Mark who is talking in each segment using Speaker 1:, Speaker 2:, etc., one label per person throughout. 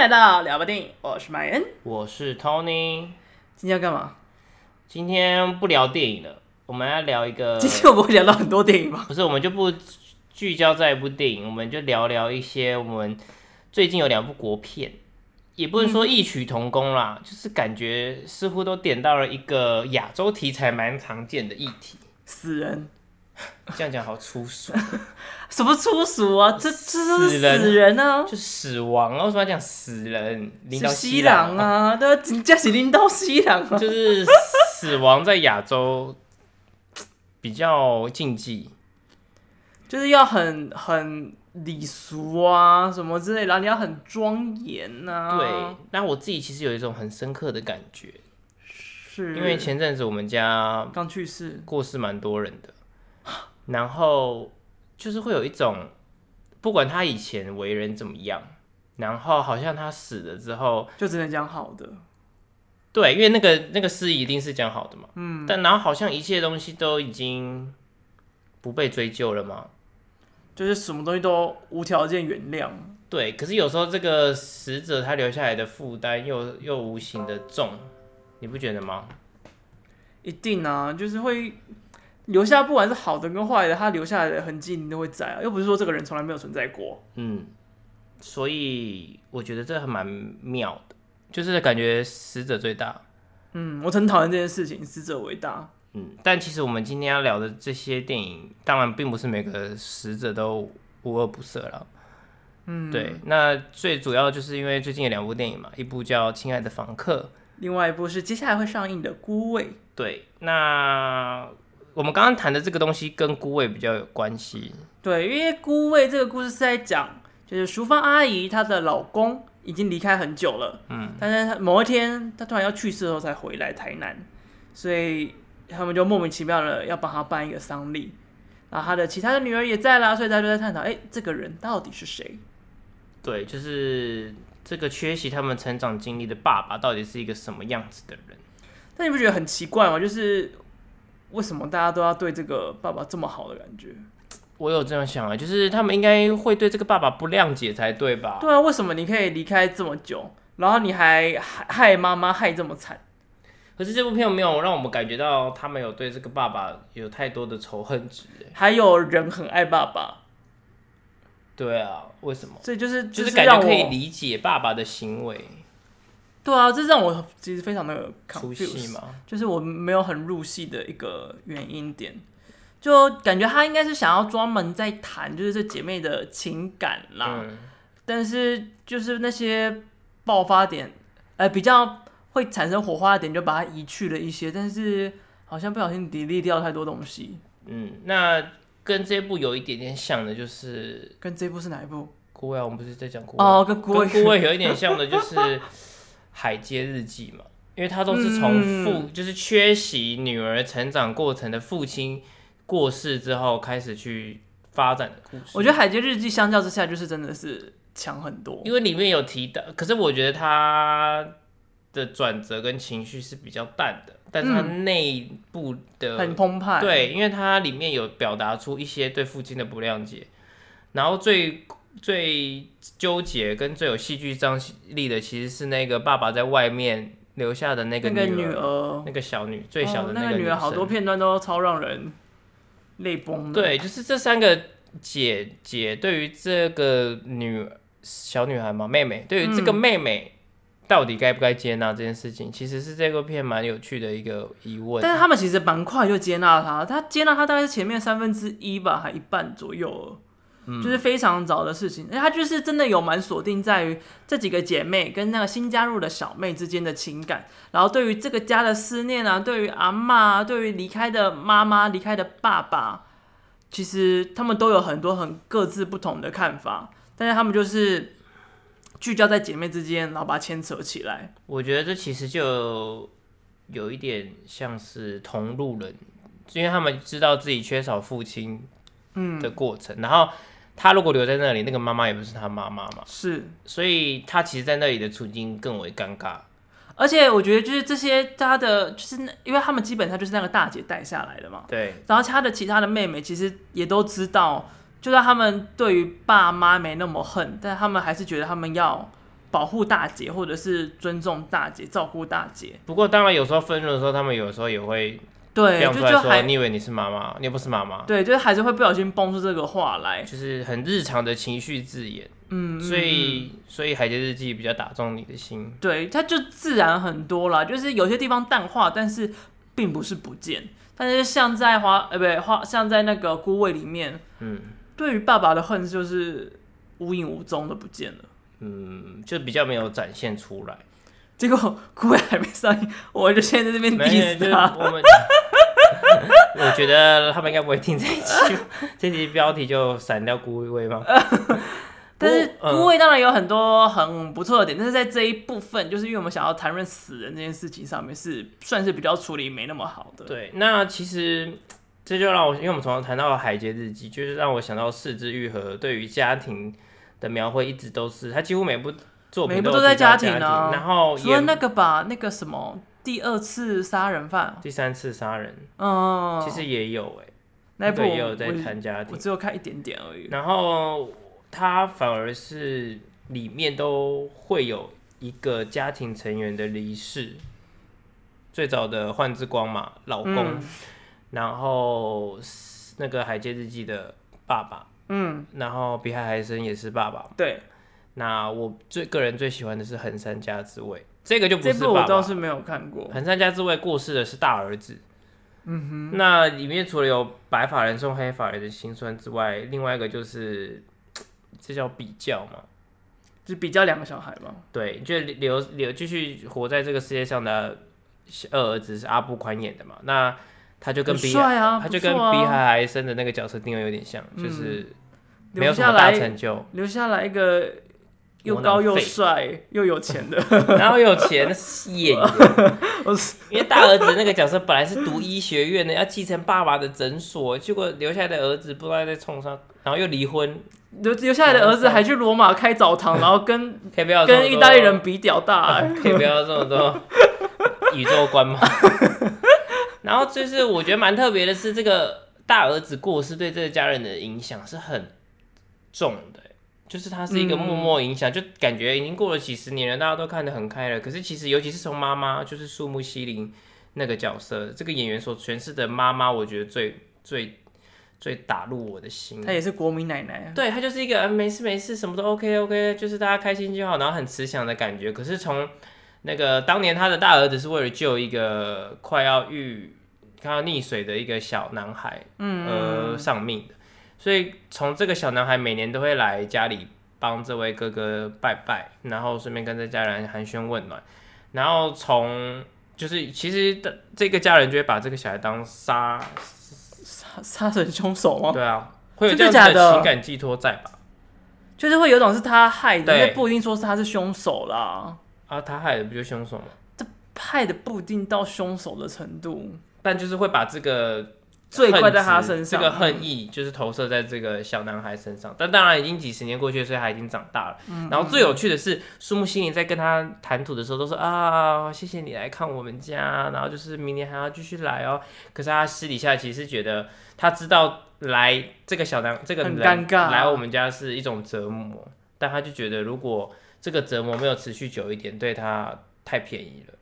Speaker 1: 来到聊吧电影，我是麦恩，
Speaker 2: 我是 Tony。
Speaker 1: 今天要干嘛？
Speaker 2: 今天不聊电影了，我们要聊一个。
Speaker 1: 今天我们会聊到很多电影吗？
Speaker 2: 不是，我们就不聚焦在一部电影，我们就聊聊一些我们最近有两部国片，也不能说异曲同工啦，嗯、就是感觉似乎都点到了一个亚洲题材蛮常见的议题——
Speaker 1: 死人。
Speaker 2: 这样讲好粗俗，
Speaker 1: 什么粗俗啊？这这是死人啊，
Speaker 2: 就死亡啊！为什么要讲死人？领导
Speaker 1: 西郎啊，对，这是领导西郎啊，
Speaker 2: 就是死亡在亚洲比较禁忌，
Speaker 1: 就是要很很礼俗啊，什么之类的，然后你要很庄严呐。
Speaker 2: 对，但我自己其实有一种很深刻的感觉，
Speaker 1: 是
Speaker 2: 因为前阵子我们家
Speaker 1: 刚去世，
Speaker 2: 过世蛮多人的。然后就是会有一种，不管他以前为人怎么样，然后好像他死了之后，
Speaker 1: 就只能讲好的。
Speaker 2: 对，因为那个那个诗一定是讲好的嘛。
Speaker 1: 嗯。
Speaker 2: 但然后好像一切东西都已经不被追究了嘛，
Speaker 1: 就是什么东西都无条件原谅。
Speaker 2: 对，可是有时候这个死者他留下来的负担又又无形的重，你不觉得吗？
Speaker 1: 一定啊，就是会。留下不管是好的跟坏的，他留下来的痕迹你都会在啊，又不是说这个人从来没有存在过。
Speaker 2: 嗯，所以我觉得这还蛮妙的，就是感觉死者最大。
Speaker 1: 嗯，我很讨厌这件事情，死者为大。
Speaker 2: 嗯，但其实我们今天要聊的这些电影，当然并不是每个死者都无恶不赦了。
Speaker 1: 嗯，
Speaker 2: 对，那最主要就是因为最近有两部电影嘛，一部叫《亲爱的房客》，
Speaker 1: 另外一部是接下来会上映的《孤味》。
Speaker 2: 对，那。我们刚刚谈的这个东西跟孤味比较有关系，
Speaker 1: 对，因为孤味这个故事是在讲，就是淑芳阿姨她的老公已经离开很久了，
Speaker 2: 嗯，
Speaker 1: 但是她某一天她突然要去世的时候才回来台南，所以他们就莫名其妙的要帮他办一个丧礼，然后他的其他的女儿也在啦，所以大家就在探讨，哎，这个人到底是谁？
Speaker 2: 对，就是这个缺席他们成长经历的爸爸到底是一个什么样子的人？
Speaker 1: 但你不觉得很奇怪吗？就是。为什么大家都要对这个爸爸这么好的感觉？
Speaker 2: 我有这样想啊，就是他们应该会对这个爸爸不谅解才对吧？
Speaker 1: 对啊，为什么你可以离开这么久，然后你还害害妈妈害这么惨？
Speaker 2: 可是这部片没有让我们感觉到他们有对这个爸爸有太多的仇恨值，
Speaker 1: 还有人很爱爸爸。
Speaker 2: 对啊，为什么？
Speaker 1: 所以就是
Speaker 2: 就是感觉可以理解爸爸的行为。
Speaker 1: 对啊，这让我其实非常的 confused
Speaker 2: 嘛，
Speaker 1: 就是我没有很入戏的一个原因点，就感觉他应该是想要专门在谈就是这姐妹的情感啦，
Speaker 2: 嗯、
Speaker 1: 但是就是那些爆发点，呃，比较会产生火花的点就把它移去了一些，但是好像不小心 delete 掉太多东西。
Speaker 2: 嗯，那跟这部有一点点像的，就是
Speaker 1: 跟这部是哪一部？
Speaker 2: 孤味，我们不是在讲孤味
Speaker 1: 哦，跟孤味
Speaker 2: 有一点像的，就是。海街日记嘛，因为他都是从父、嗯、就是缺席女儿成长过程的父亲过世之后开始去发展的故事。
Speaker 1: 我觉得海街日记相较之下就是真的是强很多，
Speaker 2: 因为里面有提到，可是我觉得他的转折跟情绪是比较淡的，但是他内部的、
Speaker 1: 嗯、很澎湃。
Speaker 2: 对，因为它里面有表达出一些对父亲的不谅解，然后最。最纠结跟最有戏剧张力的，其实是那个爸爸在外面留下的那个女儿，那个女儿，那个小女，最小的那个、哦、那个女儿，
Speaker 1: 好多片段都超让人泪崩。
Speaker 2: 对，就是这三个姐姐对于这个女小女孩嘛，妹妹，对于这个妹妹到底该不该接纳这件事情，嗯、其实是这个片蛮有趣的一个疑问。
Speaker 1: 但是他们其实蛮快就接纳她，她接纳她大概是前面三分之一吧，还一半左右。就是非常早的事情，而他就是真的有蛮锁定在于这几个姐妹跟那个新加入的小妹之间的情感，然后对于这个家的思念啊，对于阿妈啊，对于离开的妈妈、离开的爸爸，其实他们都有很多很各自不同的看法，但是他们就是聚焦在姐妹之间，然后把它牵扯起来。
Speaker 2: 我觉得这其实就有一点像是同路人，因为他们知道自己缺少父亲，嗯的过程，然后。他如果留在那里，那个妈妈也不是他妈妈嘛，
Speaker 1: 是，
Speaker 2: 所以他其实，在那里的处境更为尴尬。
Speaker 1: 而且我觉得，就是这些他的，就是因为他们基本上就是那个大姐带下来的嘛，
Speaker 2: 对。
Speaker 1: 然后他的其他的妹妹其实也都知道，就算他们对于爸妈没那么恨，但他们还是觉得他们要保护大姐，或者是尊重大姐、照顾大姐。
Speaker 2: 不过当然有时候愤怒的时候，他们有时候也会
Speaker 1: 对，就就还
Speaker 2: 你以为你是妈妈，你又不是妈妈。
Speaker 1: 对，就是还是会不小心蹦出这个话来，
Speaker 2: 就是很日常的情绪字眼。嗯，所以所以《海街日记》比较打中你的心。
Speaker 1: 对，它就自然很多啦，就是有些地方淡化，但是并不是不见。但是像在花，呃，不对，花像在那个孤味里面，嗯，对于爸爸的恨就是无影无踪的不见了，
Speaker 2: 嗯，就比较没有展现出来。
Speaker 1: 结果孤味还没上映，我就先在这边 diss 他。
Speaker 2: 我们，我觉得他们应该不会听这一期，这集标题就闪掉孤味吗？
Speaker 1: 但是孤味当然有很多很不错的点，嗯、但是在这一部分，就是因为我们想要谈论死人这件事情上面，是算是比较处理没那么好的。
Speaker 2: 对，那其实这就让我，因为我们从头谈到《海街日记》，就是让我想到四肢愈合对于家庭的描绘一直都是，他几乎每部作品都，
Speaker 1: 每部都在家庭呢。
Speaker 2: 然后
Speaker 1: 除了那个吧，那个什么第二次杀人犯，
Speaker 2: 第三次杀人，嗯，其实也有哎、欸，那部也有在谈家庭，
Speaker 1: 我只有看一点点而已。
Speaker 2: 然后。他反而是里面都会有一个家庭成员的离世，最早的幻之光嘛，老公，嗯、然后那个海街日记的爸爸，嗯，然后比海还深也是爸爸，
Speaker 1: 对。
Speaker 2: 那我最个人最喜欢的是横山家之味，这个就这部
Speaker 1: 我倒是没有看过。
Speaker 2: 横山家之味过世的是大儿子，嗯哼。那里面除了有白发人送黑发人的心酸之外，另外一个就是。这叫比较嘛？
Speaker 1: 就比较两个小孩嘛？
Speaker 2: 对，就留留继续活在这个世界上的二儿子是阿布宽演的嘛？那他就跟比，他就跟比海还生的那个角色定位有点像，嗯、就是没有什么大成就，
Speaker 1: 留下来一个又高又帅又有钱的，
Speaker 2: 然后又有钱是演员，因为大儿子那个角色本来是读医学院的，要继承爸爸的诊所，结果留下来的儿子不知道在冲上，然后又离婚。
Speaker 1: 留留下来的儿子还去罗马开澡堂，然后跟可不要跟意大利人比屌大，欸，
Speaker 2: 可以不要这么多宇宙观吗？然后就是我觉得蛮特别的是，这个大儿子过世对这个家人的影响是很重的，欸，就是它是一个默默影响，嗯、就感觉已经过了几十年了，大家都看得很开了。可是其实尤其是从妈妈，就是树木希林那个角色，这个演员所诠释的妈妈，我觉得最最。最打入我的心，
Speaker 1: 她也是国民奶奶，
Speaker 2: 啊对，她就是一个、嗯、没事没事，什么都 OK OK，就是大家开心就好，然后很慈祥的感觉。可是从那个当年他的大儿子是为了救一个快要遇快要溺水的一个小男孩，嗯，而丧命的，所以从这个小男孩每年都会来家里帮这位哥哥拜拜，然后顺便跟这家人寒暄问暖，然后从就是其实的这个家人就会把这个小孩当杀。
Speaker 1: 杀杀人凶手吗？
Speaker 2: 对啊，会有这样的情感寄托在吧？
Speaker 1: 就是会有种是他害的，因为不一定说是他是凶手啦。
Speaker 2: 啊，他害的不就凶手吗？
Speaker 1: 这害的不一定到凶手的程度，
Speaker 2: 但就是会把这个。
Speaker 1: 罪怪在他身上，
Speaker 2: 这个恨意就是投射在这个小男孩身上。但当然，已经几十年过去了，所以他已经长大了。嗯、然后最有趣的是，树木心林在跟他谈吐的时候，都说啊，谢谢你来看我们家，然后就是明年还要继续来哦。可是他私底下其实觉得，他知道来这个小男这个人
Speaker 1: 很尴尬
Speaker 2: 来我们家是一种折磨，但他就觉得如果这个折磨没有持续久一点，对他太便宜了。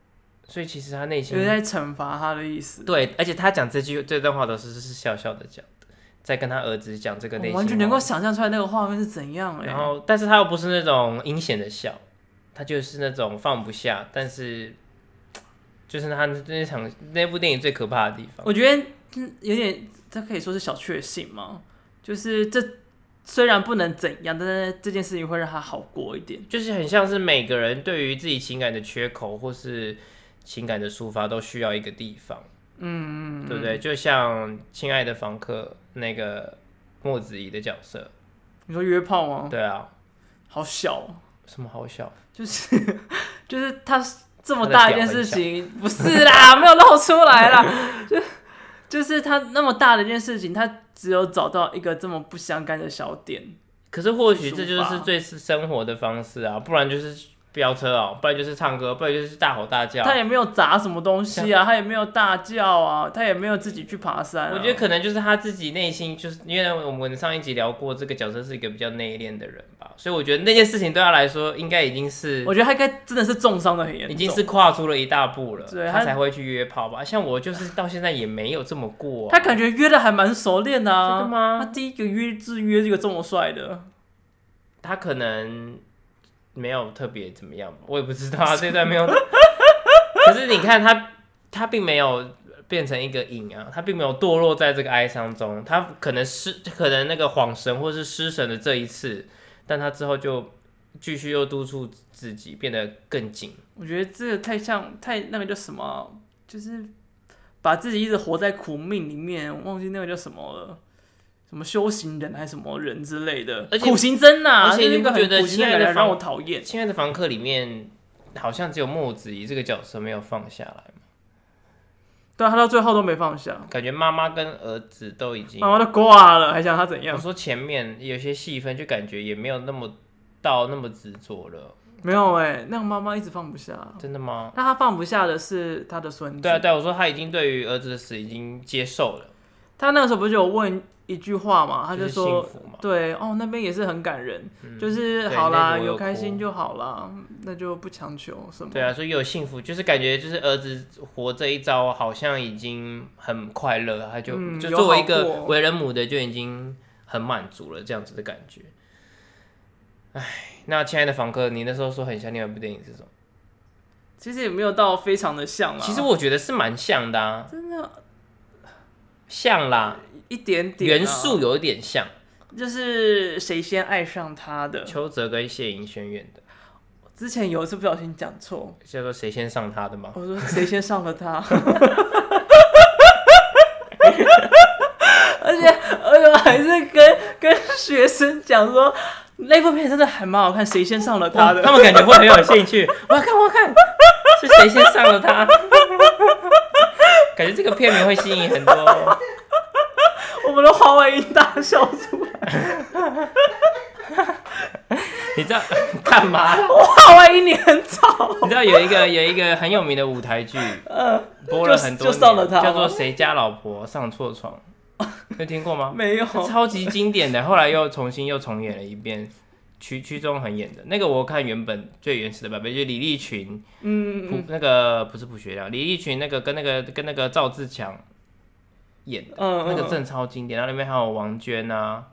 Speaker 2: 所以其实他内心
Speaker 1: 有在惩罚他的意思。
Speaker 2: 对，而且他讲这句这段话的时候是笑笑的讲的，在跟他儿子讲这个内心。
Speaker 1: 完全能够想象出来那个画面是怎样。
Speaker 2: 然后，但是他又不是那种阴险的笑，他就是那种放不下。但是，就是他那场那部电影最可怕的地方。
Speaker 1: 我觉得有点，这可以说是小确幸吗。就是这虽然不能怎样，但是这件事情会让他好过一点。
Speaker 2: 就是很像是每个人对于自己情感的缺口，或是。情感的抒发都需要一个地方，嗯嗯，对不对？就像《亲爱的房客》那个莫子怡的角色，
Speaker 1: 你说约炮吗？
Speaker 2: 对啊，
Speaker 1: 好小，
Speaker 2: 什么好小？
Speaker 1: 就是就是他这么大一件事情，不是啦，没有露出来啦，就就是他那么大的一件事情，他只有找到一个这么不相干的小点。
Speaker 2: 可是或许这就是最是生活的方式啊，不然就是。飙车哦，不然就是唱歌，不然就是大吼大叫。
Speaker 1: 他也没有砸什么东西啊，他也没有大叫啊，他也没有自己去爬山啊。
Speaker 2: 我觉得可能就是他自己内心，就是因为我们上一集聊过，这个角色是一个比较内敛的人吧，所以我觉得那件事情对他来说应该已经是，
Speaker 1: 我觉得他应该真的是重伤的很严重，
Speaker 2: 已经是跨出了一大步了，
Speaker 1: 对
Speaker 2: 他才会去约炮吧。像我就是到现在也没有这么过、啊，
Speaker 1: 他感觉约的还蛮熟练的啊，
Speaker 2: 真的吗？
Speaker 1: 他第一个约是约这个这么帅的，
Speaker 2: 他可能没有特别怎么样，我也不知道啊，这段没有。可是你看他，他并没有。变成一个影啊，他并没有堕落在这个哀伤中，他可能失，可能那个恍神或是失神的这一次，但他之后就继续又督促自己变得更紧。
Speaker 1: 我觉得这个太像太那个叫什么，就是把自己一直活在苦命里面，忘记那个叫什么了，什么修行人还是什么人之类的，而且苦行僧呐、啊，
Speaker 2: 而且你不觉得亲爱的
Speaker 1: 让我讨厌？
Speaker 2: 亲爱的房客里面好像只有墨子怡这个角色没有放下来。
Speaker 1: 对，他到最后都没放下，
Speaker 2: 感觉妈妈跟儿子都已经
Speaker 1: 妈妈都挂了，还想他怎样？
Speaker 2: 我说前面有些戏份，就感觉也没有那么到那么执着了。
Speaker 1: 没有哎、欸，那个妈妈一直放不下。
Speaker 2: 真的吗？
Speaker 1: 那他放不下的是他的孙子。
Speaker 2: 对啊，对啊，我说他已经对于儿子的死已经接受了。
Speaker 1: 他那个时候不是有问？一句话嘛，他就说，就是、对哦，那边也是很感人，嗯、就是好啦，有开心就好啦，那就不强求什么。
Speaker 2: 对啊，所以有幸福，就是感觉就是儿子活这一招，好像已经很快乐，他就、嗯、就作为一个为人母的就已经很满足了，这样子的感觉。哎，那亲爱的房客，你那时候说很像另外一部电影是什么？
Speaker 1: 其实也没有到非常的像啊，
Speaker 2: 其实我觉得是蛮像的啊，
Speaker 1: 真的
Speaker 2: 像啦。
Speaker 1: 一点点、啊、
Speaker 2: 元素有一点像，
Speaker 1: 就是谁先爱上他的？
Speaker 2: 邱泽跟谢盈萱演的。
Speaker 1: 之前有一次不小心讲错，
Speaker 2: 叫做谁先上他的吗？
Speaker 1: 我说谁先上了他，而且而且我还是跟跟学生讲说那部片真的还蛮好看，谁先上了他的？
Speaker 2: 他们感觉会很有兴趣。我要看，我要看，是谁先上了他？感觉这个片名会吸引很多。
Speaker 1: 我们的华为音大笑出来，
Speaker 2: 你知道 干嘛？
Speaker 1: 华为音你很吵。
Speaker 2: 你知道有一个有一个很有名的舞台剧，呃，播了很多年，叫做《谁家老婆上错床》，有听过吗？
Speaker 1: 没有，
Speaker 2: 超级经典的，后来又重新又重演了一遍，屈屈中恒演的那个，我看原本最原始的版本，就是李立群，嗯，嗯，那个不是卜学亮，李立群那个跟那个跟那个赵自强。演的，嗯，那个真的超经典，然后里面还有王娟啊，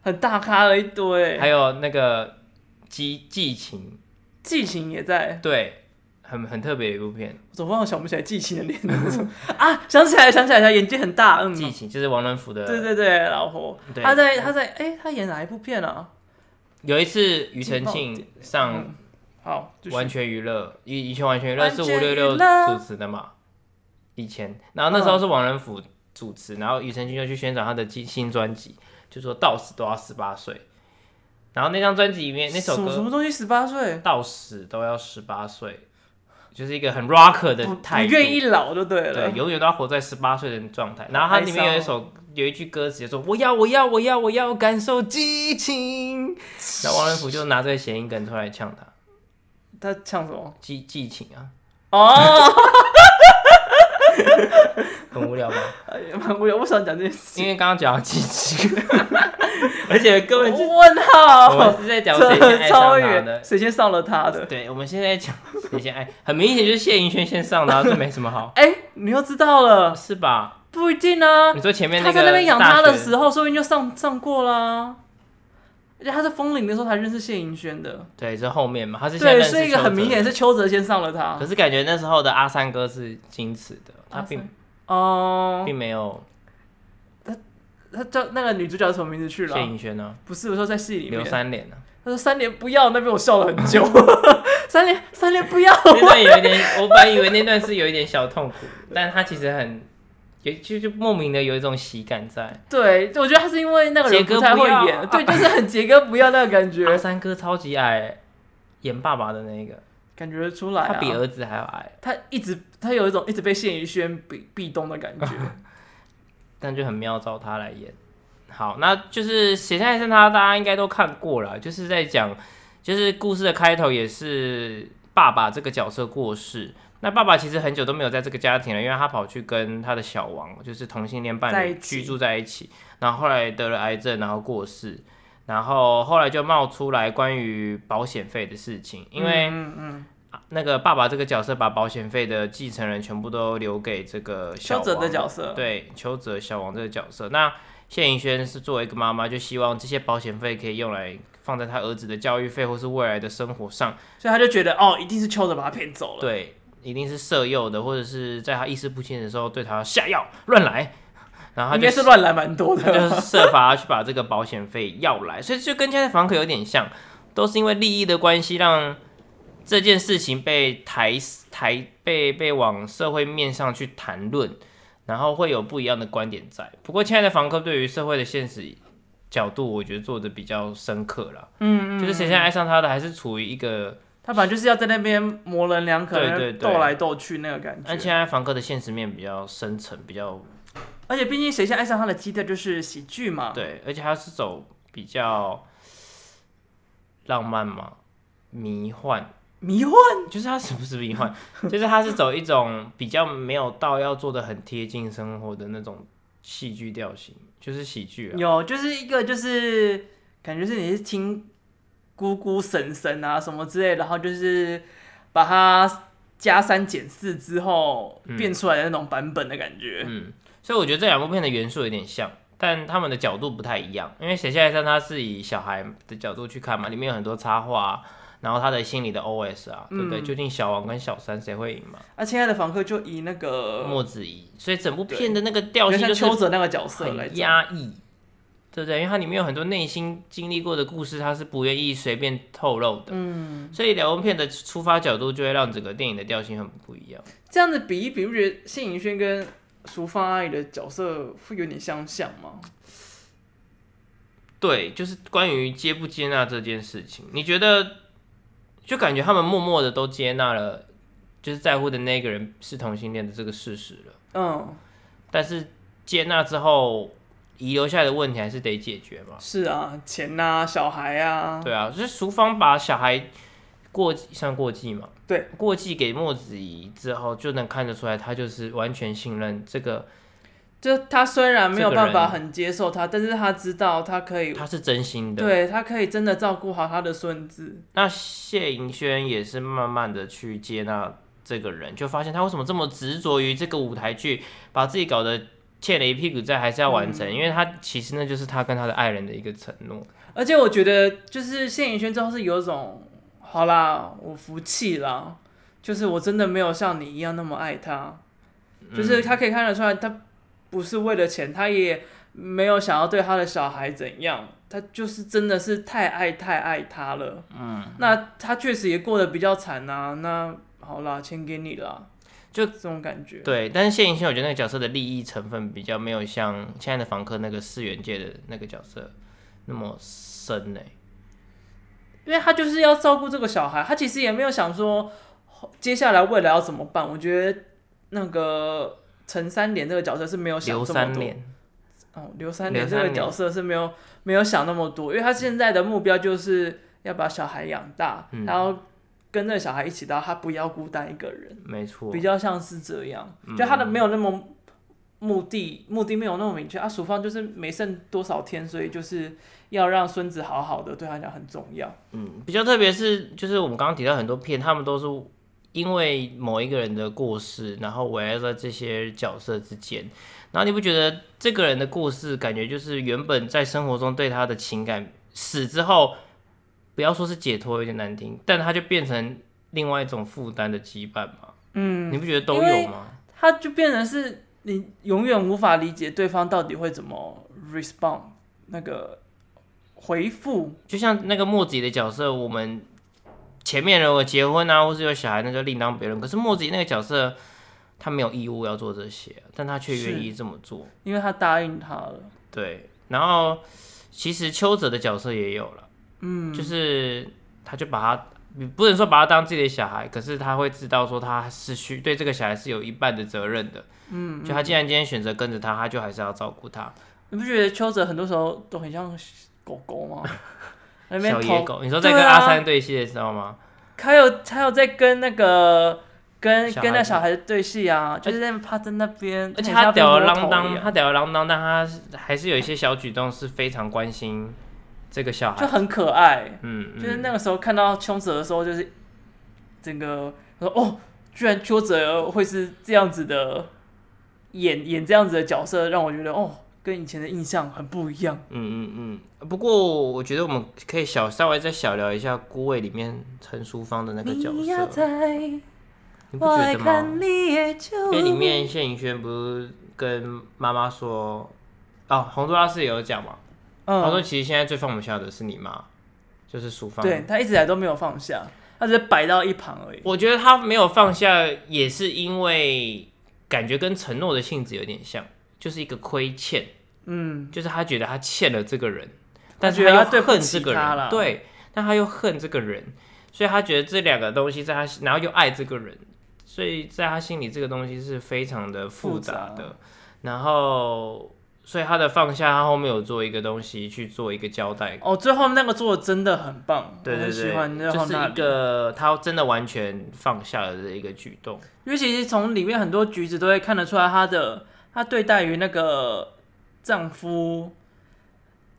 Speaker 1: 很大咖的一堆，
Speaker 2: 还有那个激激情，
Speaker 1: 激情也在，
Speaker 2: 对，很很特别的一部片。
Speaker 1: 我怎么我想不起来激情的脸 啊？想起来，想起来，他眼睛很大，嗯，
Speaker 2: 激情就是王仁甫的，
Speaker 1: 对对对，老婆，他在他在哎，他演哪一部片啊？
Speaker 2: 有一次庾澄庆上
Speaker 1: 好
Speaker 2: 完全娱乐，以以前完全娱乐是五六六主持的嘛，以前，然后那时候是王仁甫。主持，然后庾澄庆就去宣传他的新新专辑，就说到死都要十八岁。然后那张专辑里面那首歌
Speaker 1: 什么东西十八岁？
Speaker 2: 到死都要十八岁，就是一个很 rock 的态度，
Speaker 1: 不愿意老就对了，
Speaker 2: 对，永远都要活在十八岁的状态。然后它里面有一首有一句歌词就说我要我要我要我要感受激情。然后王仁甫就拿这个谐音梗出来呛他，
Speaker 1: 他呛什么？
Speaker 2: 激激情啊！
Speaker 1: 哦。
Speaker 2: 很无聊吗？
Speaker 1: 哎呀，蛮无聊。我想讲这件事，
Speaker 2: 因为刚刚讲激情，而且各位
Speaker 1: 问号，
Speaker 2: 我们是在讲谁先爱上他的，
Speaker 1: 谁先上了他的。
Speaker 2: 对，我们现在讲谁先爱，很明显就是谢盈萱先上的，这没什么好。
Speaker 1: 哎、欸，你又知道了，
Speaker 2: 是吧？
Speaker 1: 不一定啊。
Speaker 2: 你说前面
Speaker 1: 他在那边养他的时候，说不定就上上过啦。而且他在风铃的时候才认识谢盈萱的。对，
Speaker 2: 这后面嘛，他是
Speaker 1: 对，所以一个很明显是邱泽先上了他。
Speaker 2: 可是感觉那时候的阿三哥是矜持的，他并。哦，并没有，
Speaker 1: 他他叫那个女主角什么名字去了？
Speaker 2: 谢盈萱呢？
Speaker 1: 不是，我说在戏里面。
Speaker 2: 刘三连呢？
Speaker 1: 他说三连不要，那边我笑了很久。三连三连不要，
Speaker 2: 那段有一点，我本来以为那段是有一点小痛苦，但他其实很，就就就莫名的有一种喜感在。
Speaker 1: 对，我觉得他是因为那个人不太会演，对，就是很杰哥不要那个感觉。
Speaker 2: 阿三哥超级矮，演爸爸的那个。
Speaker 1: 感觉出来、啊，
Speaker 2: 他比儿子还要矮。
Speaker 1: 他一直，他有一种一直被谢宇轩壁壁咚的感觉，
Speaker 2: 但就很妙，找他来演。好，那就是谁先爱上他，大家应该都看过了，就是在讲，就是故事的开头也是爸爸这个角色过世。那爸爸其实很久都没有在这个家庭了，因为他跑去跟他的小王，就是同性恋伴侣居住在一起，然后后来得了癌症，然后过世。然后后来就冒出来关于保险费的事情，因为
Speaker 1: 嗯嗯，
Speaker 2: 那个爸爸这个角色把保险费的继承人全部都留给这个小
Speaker 1: 邱泽的角色，
Speaker 2: 对，邱泽小王这个角色。那谢盈萱是作为一个妈妈，就希望这些保险费可以用来放在他儿子的教育费或是未来的生活上，
Speaker 1: 所以他就觉得哦，一定是邱泽把他骗走了，
Speaker 2: 对，一定是色诱的，或者是在他意识不清的时候对他下药乱来。然后他
Speaker 1: 应该是乱来蛮多的，
Speaker 2: 就是设法去把这个保险费要来，所以就跟现在房客有点像，都是因为利益的关系，让这件事情被抬抬被被往社会面上去谈论，然后会有不一样的观点在。不过，亲爱的房客对于社会的现实角度，我觉得做的比较深刻了。嗯，嗯嗯，就是谁现在爱上他的，还是处于一个
Speaker 1: 他反正就是要在那边模棱两可，
Speaker 2: 对对对，
Speaker 1: 斗来斗去那个感觉。
Speaker 2: 那亲爱的房客的现实面比较深沉，比较。
Speaker 1: 而且毕竟谁先爱上他的基调就是喜剧嘛，
Speaker 2: 对，而且他是走比较浪漫嘛，迷幻，
Speaker 1: 迷幻
Speaker 2: 就是他 是不是迷幻？就是他是走一种比较没有到要做的很贴近生活的那种戏剧调型，就是喜剧啊。
Speaker 1: 有，就是一个就是感觉是你是听姑姑婶婶啊什么之类，然后就是把它加三减四之后变出来的那种版本的感觉，
Speaker 2: 嗯。嗯所以我觉得这两部片的元素有点像，但他们的角度不太一样。因为《谁先爱上他》是以小孩的角度去看嘛，里面有很多插画，然后他的心里的 OS 啊，对不对？嗯、究竟小王跟小三谁会赢嘛？
Speaker 1: 啊，亲爱的房客就以那个
Speaker 2: 莫子怡，所以整部片的那个调性就是
Speaker 1: 邱泽那个角色来
Speaker 2: 压抑，对不对？因为它里面有很多内心经历过的故事，他是不愿意随便透露的。嗯，所以两部片的出发角度就会让整个电影的调性很不一样。
Speaker 1: 这样子比一比，不觉得谢盈萱跟淑芳阿姨的角色会有点相像吗？
Speaker 2: 对，就是关于接不接纳这件事情，你觉得就感觉他们默默的都接纳了，就是在乎的那个人是同性恋的这个事实了。嗯，但是接纳之后遗留下来的问题还是得解决嘛？
Speaker 1: 是啊，钱啊，小孩啊。
Speaker 2: 对啊，就是淑芳把小孩过算过继嘛。
Speaker 1: 对，
Speaker 2: 过继给莫子怡之后，就能看得出来，他就是完全信任这个。
Speaker 1: 就他虽然没有办法很接受他，但是他知道他可以，
Speaker 2: 他是真心的，
Speaker 1: 对，他可以真的照顾好他的孙子。
Speaker 2: 那谢盈萱也是慢慢的去接纳这个人，就发现他为什么这么执着于这个舞台剧，把自己搞得欠了一屁股债，还是要完成，嗯、因为他其实那就是他跟他的爱人的一个承诺。
Speaker 1: 而且我觉得，就是谢盈萱之后是有种。好啦，我服气了，就是我真的没有像你一样那么爱他，嗯、就是他可以看得出来，他不是为了钱，他也没有想要对他的小孩怎样，他就是真的是太爱太爱他了。嗯，那他确实也过得比较惨啊。那好啦，钱给你了，就这种感觉。
Speaker 2: 对，但是谢盈萱，我觉得那个角色的利益成分比较没有像亲爱的房客那个四元界的那个角色那么深呢、欸。
Speaker 1: 因为他就是要照顾这个小孩，他其实也没有想说接下来未来要怎么办。我觉得那个陈三连这个角色是没有想这么多。哦，刘三连这个角色是没有没有想那么多，因为他现在的目标就是要把小孩养大，嗯、然后跟那个小孩一起到他不要孤单一个人。
Speaker 2: 没错，
Speaker 1: 比较像是这样，就他的没有那么目的，目的没有那么明确。啊，淑芳就是没剩多少天，所以就是。要让孙子好好的，对他讲很重要。
Speaker 2: 嗯，比较特别是，就是我们刚刚提到很多片，他们都是因为某一个人的过世，然后围绕在这些角色之间。然后你不觉得这个人的故事，感觉就是原本在生活中对他的情感，死之后，不要说是解脱，有点难听，但他就变成另外一种负担的羁绊嘛。嗯，你不觉得都有吗？
Speaker 1: 他就变成是你永远无法理解对方到底会怎么 respond 那个。回复
Speaker 2: 就像那个墨子仪的角色，我们前面如果结婚啊，或是有小孩，那就另当别论。可是墨子仪那个角色，他没有义务要做这些，但他却愿意这么做，
Speaker 1: 因为他答应他了。
Speaker 2: 对，然后其实邱泽的角色也有了，嗯，就是他就把他，不能说把他当自己的小孩，可是他会知道说他是需对这个小孩是有一半的责任的，嗯，嗯，就他既然今天选择跟着他，他就还是要照顾他。
Speaker 1: 你不觉得邱泽很多时候都很像？狗狗吗？
Speaker 2: 小野狗，你说在跟阿三对戏的时候吗？
Speaker 1: 还有还有在跟那个跟跟那小孩子对戏啊，就是在趴在那边，
Speaker 2: 而且他吊儿郎当，他吊儿郎当，但他还是有一些小举动是非常关心这个小孩
Speaker 1: 就很可爱。
Speaker 2: 嗯，嗯
Speaker 1: 就是那个时候看到邱泽的时候，就是整个说哦，居然邱泽会是这样子的演演这样子的角色，让我觉得哦，跟以前的印象很不一样。
Speaker 2: 嗯嗯嗯。不过我觉得我们可以小稍微再小聊一下《孤味》里面陈淑芳的那个角色。你，你不觉得吗？因为里面谢盈萱不是跟妈妈说，哦，洪都拉斯也有讲嘛。嗯。他说其实现在最放不下的是你妈，就是淑芳。
Speaker 1: 对，他一直以来都没有放下，他只是摆到一旁而已。
Speaker 2: 我觉得他没有放下，也是因为。感觉跟承诺的性质有点像，就是一个亏欠，嗯，就是他觉得他欠了这个人，但是他又恨这个人，对，但他又恨这个人，所以他觉得这两个东西在他，然后又爱这个人，所以在他心里这个东西是非常的复杂的，然后。所以他的放下，他后面有做一个东西去做一个交代。
Speaker 1: 哦，最后那个做的真的很棒，
Speaker 2: 对对对，
Speaker 1: 喜欢
Speaker 2: 就是一个他真的完全放下了的一个举动。
Speaker 1: 因为其实从里面很多橘子都会看得出来，他的他对待于那个丈夫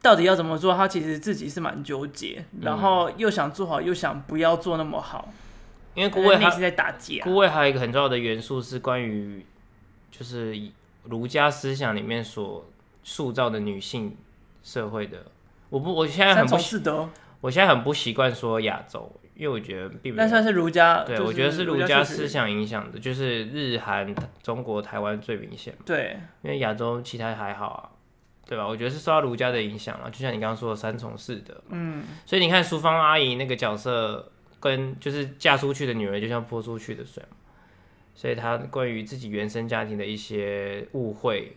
Speaker 1: 到底要怎么做，他其实自己是蛮纠结，然后又想做好，又想不要做那么好。
Speaker 2: 因为孤味他
Speaker 1: 是在打架，
Speaker 2: 孤味还有一个很重要的元素是关于就是儒家思想里面所。塑造的女性社会的，我不，我现在很不习，我现在很不习惯说亚洲，因为我觉得并没有。
Speaker 1: 那算是儒家，
Speaker 2: 对，我觉得是儒家思想影响的，就是日韩、中国、台湾最明显。
Speaker 1: 对，
Speaker 2: 因为亚洲其他还好啊，对吧？我觉得是受到儒家的影响了，就像你刚刚说的三从四德。嗯，所以你看淑芳阿姨那个角色，跟就是嫁出去的女儿，就像泼出去的水嘛，所以她关于自己原生家庭的一些误会。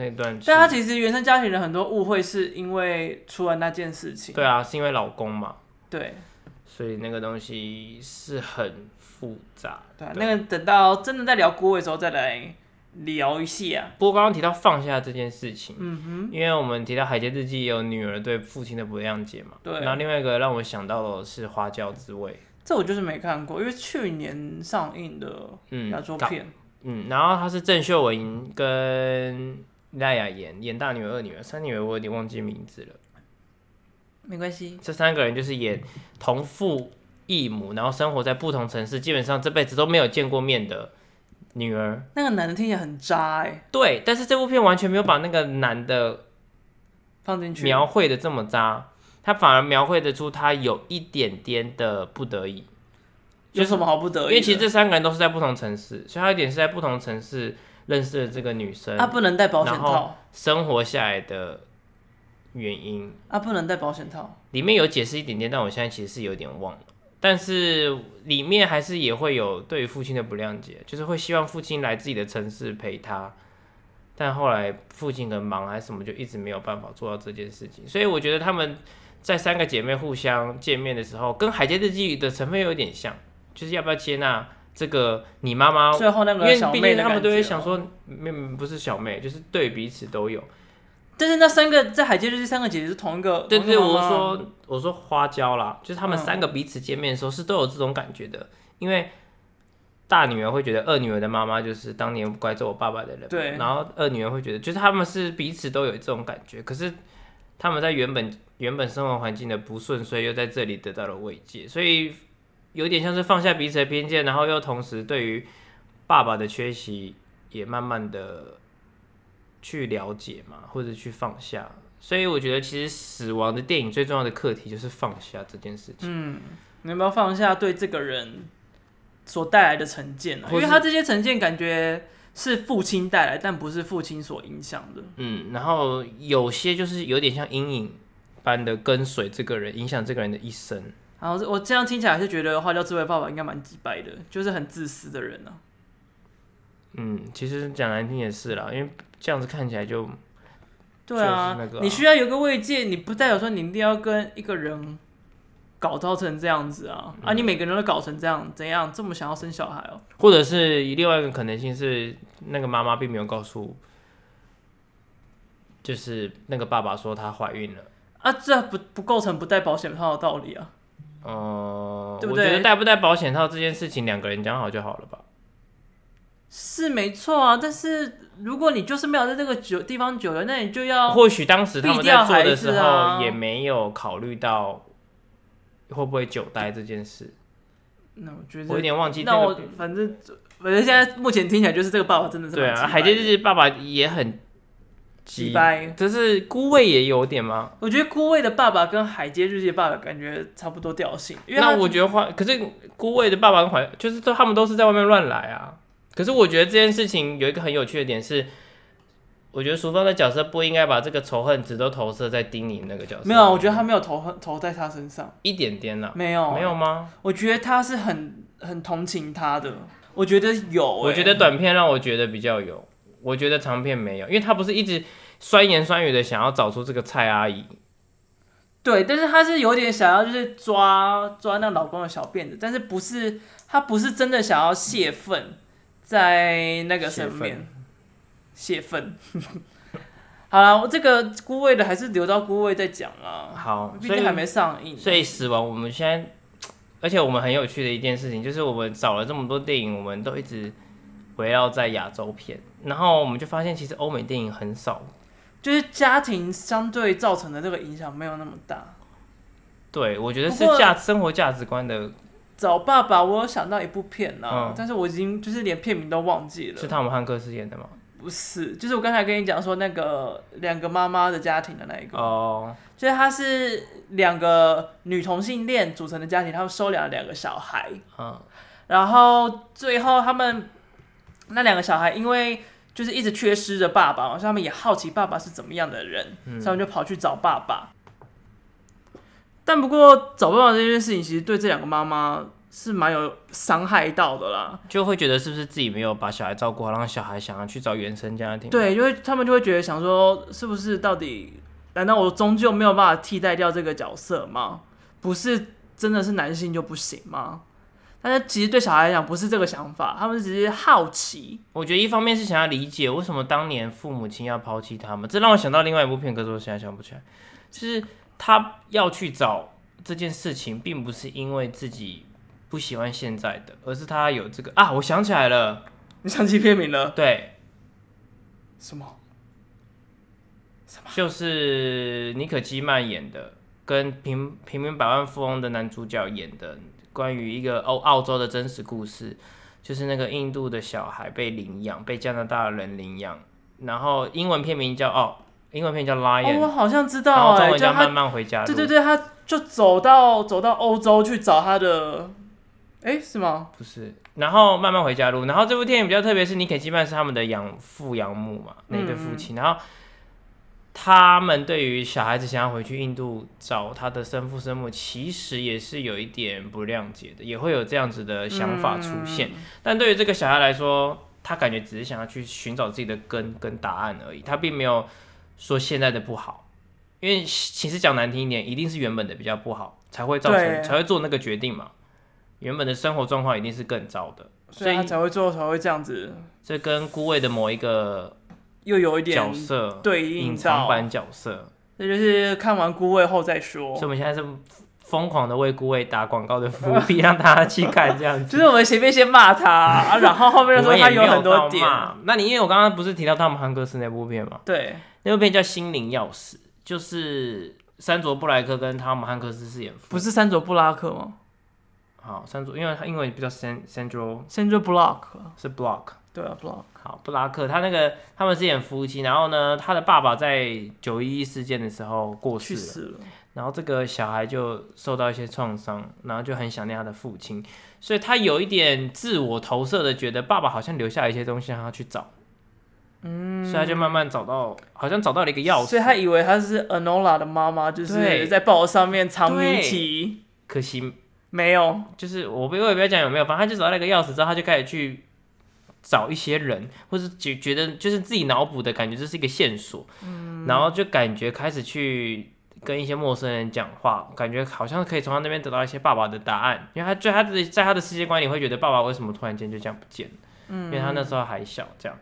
Speaker 2: 那段，
Speaker 1: 但他其实原生家庭的很多误会是因为出了那件事情。
Speaker 2: 对啊，是因为老公嘛。
Speaker 1: 对，
Speaker 2: 所以那个东西是很
Speaker 1: 复杂。对那个等到真的在聊孤味的时候再来聊一下。
Speaker 2: 不过刚刚提到放下这件事情，嗯哼，因为我们提到《海街日记》有女儿对父亲的不谅解嘛。对。然后另外一个让我想到的是《花椒之味》，
Speaker 1: 这我就是没看过，因为去年上映的亚洲片。
Speaker 2: 嗯，然后他是郑秀文跟。赖雅妍演大女儿、二女儿、三女儿，我有点忘记名字了。
Speaker 1: 没关系，
Speaker 2: 这三个人就是演同父异母，然后生活在不同城市，基本上这辈子都没有见过面的女儿。
Speaker 1: 那个男的听起来很渣哎。
Speaker 2: 对，但是这部片完全没有把那个男的
Speaker 1: 放进去，
Speaker 2: 描绘的这么渣，他反而描绘得出他有一点点的不得已。
Speaker 1: 有什么好不得已？
Speaker 2: 因为其实这三个人都是在不同城市，所以他有点是在不同城市。认识了这个女生，
Speaker 1: 她不能戴保险套，
Speaker 2: 生活下来的原因，
Speaker 1: 啊，不能戴保险套，
Speaker 2: 里面有解释一点点，但我现在其实是有点忘了。但是里面还是也会有对于父亲的不谅解，就是会希望父亲来自己的城市陪他，但后来父亲很忙还是什么，就一直没有办法做到这件事情。所以我觉得他们在三个姐妹互相见面的时候，跟《海街日记》的成分有点像，就是要不要接纳。这个你妈妈，
Speaker 1: 最后那个小妹，
Speaker 2: 因为毕竟他们都会想说，妹妹不是小妹，就是对彼此都有。
Speaker 1: 但是那三个在海街日记三个姐姐是同一个，
Speaker 2: 对对，我说我说花椒啦，就是他们三个彼此见面的时候是都有这种感觉的，因为大女儿会觉得二女儿的妈妈就是当年拐走我爸爸的人，
Speaker 1: 对，
Speaker 2: 然后二女儿会觉得就是他们是彼此都有这种感觉，可是他们在原本原本生活环境的不顺遂，又在这里得到了慰藉，所以。有点像是放下彼此的偏见，然后又同时对于爸爸的缺席也慢慢的去了解嘛，或者去放下。所以我觉得其实死亡的电影最重要的课题就是放下这件事情。
Speaker 1: 嗯，你有没有放下对这个人所带来的成见呢？因为他这些成见感觉是父亲带来，但不是父亲所影响的。
Speaker 2: 嗯，然后有些就是有点像阴影般的跟随这个人，影响这个人的一生。
Speaker 1: 然后我这样听起来是觉得花椒智慧爸爸应该蛮机掰的，就是很自私的人呢、啊。
Speaker 2: 嗯，其实讲难听也是啦，因为这样子看起来就，
Speaker 1: 对啊，那个啊，你需要有个慰藉，你不代表说你一定要跟一个人搞造成这样子啊，嗯、啊，你每个人都搞成这样，怎样这么想要生小孩哦？
Speaker 2: 或者是另外一个可能性是，那个妈妈并没有告诉，就是那个爸爸说她怀孕了
Speaker 1: 啊，这不不构成不带保险套的道理啊。
Speaker 2: 哦、呃，我觉得戴不戴保险套这件事情，两个人讲好就好了吧？
Speaker 1: 是没错啊，但是如果你就是没有在这个久地方久了，那你就要
Speaker 2: 或许当时他们在做的时候也没有考虑到会不会久待这件事。
Speaker 1: 那我觉得
Speaker 2: 我有点忘记、
Speaker 1: 那我反正反正现在目前听起来就是这个爸爸真的是
Speaker 2: 对啊，海街日记爸爸也很。
Speaker 1: 几掰，
Speaker 2: 只是孤味也有点吗？
Speaker 1: 我觉得孤味的爸爸跟海街日记的爸爸感觉差不多调性。
Speaker 2: 那我觉得话，可是孤味的爸爸跟怀就是都他们都是在外面乱来啊。可是我觉得这件事情有一个很有趣的点是，我觉得淑芳的角色不应该把这个仇恨值都投射在丁宁那个角色。
Speaker 1: 没有，我觉得他没有投恨投在他身上
Speaker 2: 一点点啊。
Speaker 1: 没有，
Speaker 2: 没有吗？
Speaker 1: 我觉得他是很很同情他的。我觉得有、欸，
Speaker 2: 我觉得短片让我觉得比较有，我觉得长片没有，因为他不是一直。酸言酸语的想要找出这个蔡阿姨，
Speaker 1: 对，但是他是有点想要就是抓抓那老公的小辫子，但是不是他不是真的想要泄愤在那个上面泄愤。好了，我这个孤位的还是留到孤位再讲啊。
Speaker 2: 好，
Speaker 1: 毕竟还没上映。
Speaker 2: 所以死亡，我们现在，而且我们很有趣的一件事情就是，我们找了这么多电影，我们都一直围绕在亚洲片，然后我们就发现其实欧美电影很少。
Speaker 1: 就是家庭相对造成的这个影响没有那么大，
Speaker 2: 对，我觉得是价生活价值观的。
Speaker 1: 找爸爸，我有想到一部片呢、但是我已经就是连片名都忘记了。
Speaker 2: 是汤姆汉克斯演的吗？
Speaker 1: 不是，就是我刚才跟你讲说那个两个妈妈的家庭的那一个哦，就是他是两个女同性恋组成的家庭，他们收养了两个小孩，嗯，然后最后他们那两个小孩因为。就是一直缺失着爸爸，所以他们也好奇爸爸是怎么样的人，嗯、所以他们就跑去找爸爸。但不过找爸爸这件事情，其实对这两个妈妈是蛮有伤害到的啦，
Speaker 2: 就会觉得是不是自己没有把小孩照顾好，让小孩想要去找原生家庭？
Speaker 1: 对，因为他们就会觉得想说，是不是到底，难道我终究没有办法替代掉这个角色吗？不是真的是男性就不行吗？但是其实对小孩来讲不是这个想法，他们只是好奇。
Speaker 2: 我觉得一方面是想要理解为什么当年父母亲要抛弃他们，这让我想到另外一部片，可是我现在想不起来。就是他要去找这件事情，并不是因为自己不喜欢现在的，而是他有这个啊，我想起来了，
Speaker 1: 你想起片名了？
Speaker 2: 对，
Speaker 1: 什么？什么？
Speaker 2: 就是妮可基曼演的，跟平平民百万富翁的男主角演的。关于一个欧澳洲的真实故事，就是那个印度的小孩被领养，被加拿大的人领养，然后英文片名叫哦，英文片叫 Lion，
Speaker 1: 哦，我好像知道，哎，
Speaker 2: 中文叫慢慢回家。
Speaker 1: 对对对，他就走到走到欧洲去找他的，哎，是吗？
Speaker 2: 不是，然后慢慢回家路，然后这部电影比较特别，是尼可基曼是他们的养父养母嘛，那对父亲，嗯、然后。他们对于小孩子想要回去印度找他的生父生母，其实也是有一点不谅解的，也会有这样子的想法出现。嗯、但对于这个小孩来说，他感觉只是想要去寻找自己的根跟答案而已，他并没有说现在的不好。因为其实讲难听一点，一定是原本的比较不好，才会造成才会做那个决定嘛。原本的生活状况一定是更糟的，
Speaker 1: 所以他才会做才会这样子。
Speaker 2: 这跟孤位的某一个。
Speaker 1: 又有一点
Speaker 2: 角色
Speaker 1: 对应，
Speaker 2: 隐藏版角色，
Speaker 1: 这就是看完孤味后再说。
Speaker 2: 所以我们现在是疯狂的为孤味打广告的伏笔，让大家去看这样子。
Speaker 1: 就是我们前面先骂他，啊，然后后面又说他有很多点。
Speaker 2: 那你因为我刚刚不是提到汤姆汉克斯那部片吗？
Speaker 1: 对，
Speaker 2: 那部片叫《心灵钥匙》，就是山卓布莱克跟汤姆汉克斯饰演。
Speaker 1: 不是山卓布拉克吗？
Speaker 2: 好，山卓，因为他英文比较
Speaker 1: Sandro，Sandro Block
Speaker 2: 是 Block。
Speaker 1: 对啊，Block
Speaker 2: 好，布拉克他那个他们是演夫妻，然后呢，他的爸爸在九一一事件的时候过世了，
Speaker 1: 世了。
Speaker 2: 然后这个小孩就受到一些创伤，然后就很想念他的父亲，所以他有一点自我投射的，觉得爸爸好像留下一些东西让他去找，嗯，所以他就慢慢找到，好像找到了一个钥匙，
Speaker 1: 所以他以为他是 Anola 的妈妈，就是在报上面藏谜题，
Speaker 2: 可惜
Speaker 1: 没有，
Speaker 2: 就是我不我也不要讲有没有，反正他就找到那个钥匙之后，他就开始去。找一些人，或是觉觉得就是自己脑补的感觉，这是一个线索，嗯，然后就感觉开始去跟一些陌生人讲话，感觉好像可以从他那边得到一些爸爸的答案，因为他在他的在他的世界观里会觉得爸爸为什么突然间就这样不见了，嗯，因为他那时候还小，这样，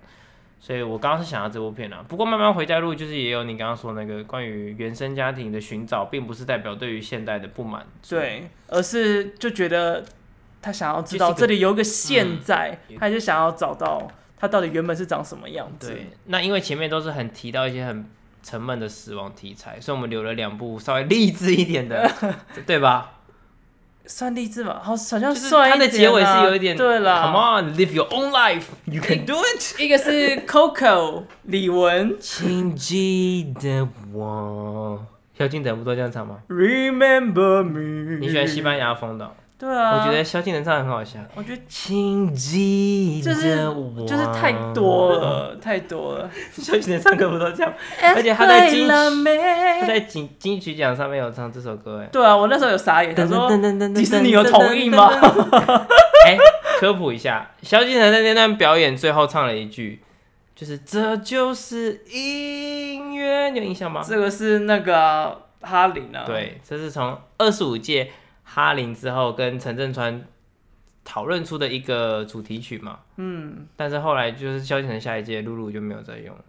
Speaker 2: 所以我刚刚是想到这部片啊，不过慢慢回家路就是也有你刚刚说那个关于原生家庭的寻找，并不是代表对于现代的不满，
Speaker 1: 对，而是就觉得。他想要知道这里有个现在，嗯、他就想要找到他到底原本是长什么样子。
Speaker 2: 对，那因为前面都是很提到一些很沉闷的死亡题材，所以我们留了两部稍微励志一点的，对吧？
Speaker 1: 算励志吧，好，好像
Speaker 2: 是它的结尾是有一点
Speaker 1: 对了。
Speaker 2: Come on, live your own life, you can do it。
Speaker 1: 一个是 Coco 李玟，
Speaker 2: 请记得我。萧敬腾不都这样唱吗
Speaker 1: ？Remember me。
Speaker 2: 你喜欢西班牙风的？
Speaker 1: 对啊，
Speaker 2: 我觉得萧敬腾唱的很好笑。
Speaker 1: 我觉得
Speaker 2: 请记得
Speaker 1: 我，就是就是太多了，太多了。
Speaker 2: 萧敬腾唱歌不都这样？而且他在金，他在金金曲奖上面有唱这首歌，哎。
Speaker 1: 对啊，我那时候有傻眼，他说迪士尼有同意吗？
Speaker 2: 哎，科普一下，萧敬腾在那段表演最后唱了一句，就是这就是音乐，你有印象吗？
Speaker 1: 这个是那个哈林啊。
Speaker 2: 对，这是从二十五届。哈林之后跟陈镇川讨论出的一个主题曲嘛，嗯，但是后来就是萧敬腾下一届，露露就没有再用了，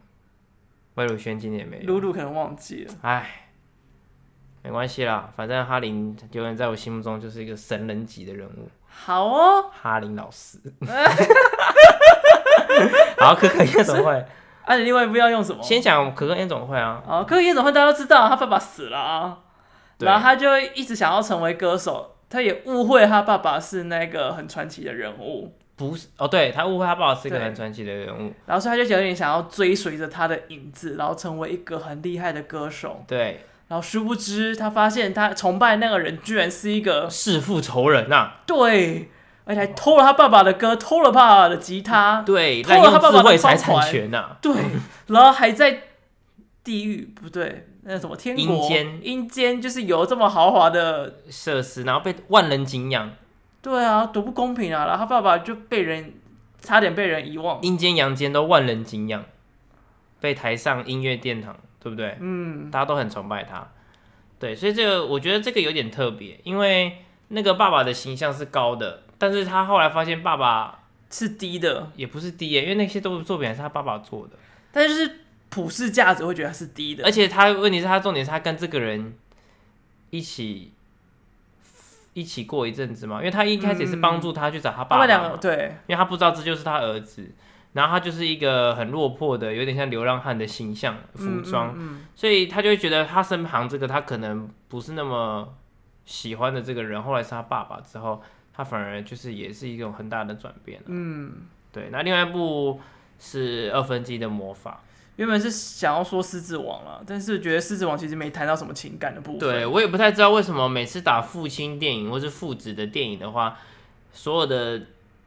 Speaker 2: 魏如萱今年也没有，
Speaker 1: 露露可能忘记了，
Speaker 2: 哎，没关系啦，反正哈林永远在我心目中就是一个神人级的人物。
Speaker 1: 好哦，
Speaker 2: 哈林老师，好，可可夜总会，
Speaker 1: 啊，你另外一部要用什么？
Speaker 2: 先讲可可夜总会啊，
Speaker 1: 啊，可可夜总会大家都知道，他爸爸死了啊。然后他就一直想要成为歌手，他也误会他爸爸是那个很传奇的人物。
Speaker 2: 不是哦，对，他误会他爸爸是一个很传奇的人物。
Speaker 1: 然后所以他就有点想要追随着他的影子，然后成为一个很厉害的歌手。
Speaker 2: 对。
Speaker 1: 然后殊不知，他发现他崇拜那个人居然是一个
Speaker 2: 弑父仇人呐、啊。
Speaker 1: 对，而且还偷了他爸爸的歌，偷了爸爸的吉他，
Speaker 2: 对，
Speaker 1: 偷了他爸爸的
Speaker 2: 财产权呐、啊。
Speaker 1: 对，然后还在地狱，不对。那什么天国
Speaker 2: 阴间，
Speaker 1: 阴间就是有这么豪华的
Speaker 2: 设施，然后被万人敬仰。
Speaker 1: 对啊，多不公平啊！然后他爸爸就被人差点被人遗忘。
Speaker 2: 阴间阳间都万人敬仰，被抬上音乐殿堂，对不对？
Speaker 1: 嗯，
Speaker 2: 大家都很崇拜他。对，所以这个我觉得这个有点特别，因为那个爸爸的形象是高的，但是他后来发现爸爸
Speaker 1: 是低的，
Speaker 2: 也不是低耶，因为那些都是作品还是他爸爸做的，
Speaker 1: 但就是。普世价值会觉得他是低的，
Speaker 2: 而且他问题是他重点是他跟这个人一起一起过一阵子嘛，因为他一开始也是帮助他去找他爸爸，
Speaker 1: 两个对，
Speaker 2: 因为他不知道这就是他儿子，然后他就是一个很落魄的，有点像流浪汉的形象服装，所以他就会觉得他身旁这个他可能不是那么喜欢的这个人，后来是他爸爸之后，他反而就是也是一种很大的转变，
Speaker 1: 嗯，
Speaker 2: 对，那另外一部是二分之一的魔法。
Speaker 1: 原本是想要说《狮子王》了，但是觉得《狮子王》其实没谈到什么情感的部分。
Speaker 2: 对，我也不太知道为什么每次打父亲电影或是父子的电影的话，所有的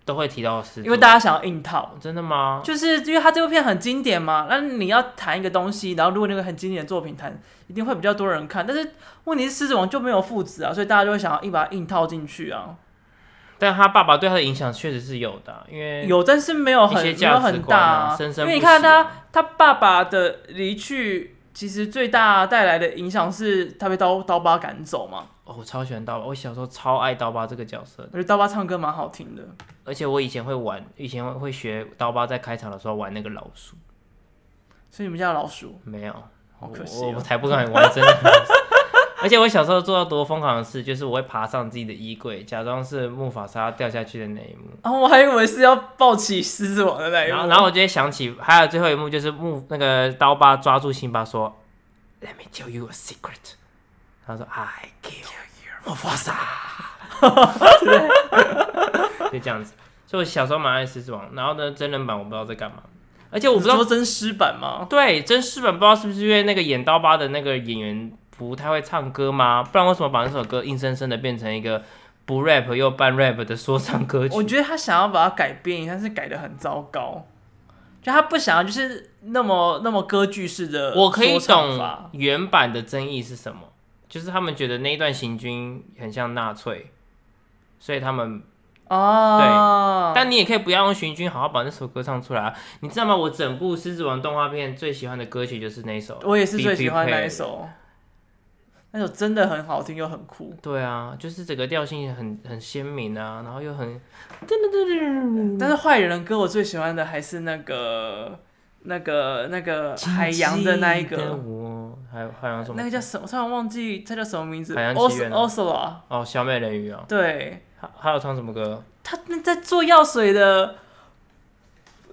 Speaker 2: 都会提到狮子。
Speaker 1: 因为大家想要硬套。
Speaker 2: 真的吗？
Speaker 1: 就是因为他这部片很经典嘛，那你要谈一个东西，然后如果那个很经典的作品谈，一定会比较多人看。但是问题是《狮子王》就没有父子啊，所以大家就会想要硬把它硬套进去啊。
Speaker 2: 但他爸爸对他的影响确实是有的，因为
Speaker 1: 有，但是没有很没有很大啊。因为你看他他爸爸的离去，其实最大带来的影响是他被刀刀疤赶走嘛。
Speaker 2: 哦，我超喜欢刀疤，我小时候超爱刀疤这个角色。
Speaker 1: 而且刀疤唱歌蛮好听的，
Speaker 2: 而且我以前会玩，以前会学刀疤在开场的时候玩那个老鼠。
Speaker 1: 所以你们家的老鼠
Speaker 2: 没有？
Speaker 1: 好可惜哦，
Speaker 2: 我，我才不敢玩真的。而且我小时候做到多疯狂的事，就是我会爬上自己的衣柜，假装是木法沙掉下去的那一幕。
Speaker 1: 啊、哦，我还以为是要抱起狮子王的那一幕。
Speaker 2: 然后，然后我就会想起，还有最后一幕就是木那个刀疤抓住辛巴说：“Let me tell you a secret。”他说：“I kill you，木法沙。”就这样子。所以我小时候蛮爱狮子王。然后呢，真人版我不知道在干嘛，而且我不知道
Speaker 1: 说真尸版吗？
Speaker 2: 对，真尸版不知道是不是因为那个演刀疤的那个演员。不太会唱歌吗？不然为什么把那首歌硬生生的变成一个不 rap 又半 rap 的说唱歌曲？
Speaker 1: 我觉得他想要把它改变，但是改的很糟糕。就他不想要，就是那么那么歌剧式的。
Speaker 2: 我可以懂原版的争议是什么，就是他们觉得那一段行军很像纳粹，所以他们
Speaker 1: 哦，
Speaker 2: 对。但你也可以不要用行军，好好把那首歌唱出来啊。你知道吗？我整部《狮子王》动画片最喜欢的歌曲就是那首，
Speaker 1: 我也是最喜欢那一首。那首真的很好听又很酷。
Speaker 2: 对啊，就是整个调性很很鲜明啊，然后又很噔噔噔噔，
Speaker 1: 但是坏人的歌我最喜欢的还是那个那个那个海洋的那一个。
Speaker 2: 还有海洋什么？
Speaker 1: 那个叫什么？突然忘记他叫什么名字。
Speaker 2: 海洋奇缘。
Speaker 1: Ursula。
Speaker 2: 哦，小美人鱼啊。
Speaker 1: 对。
Speaker 2: 还还有唱什么歌？
Speaker 1: 他那在做药水的。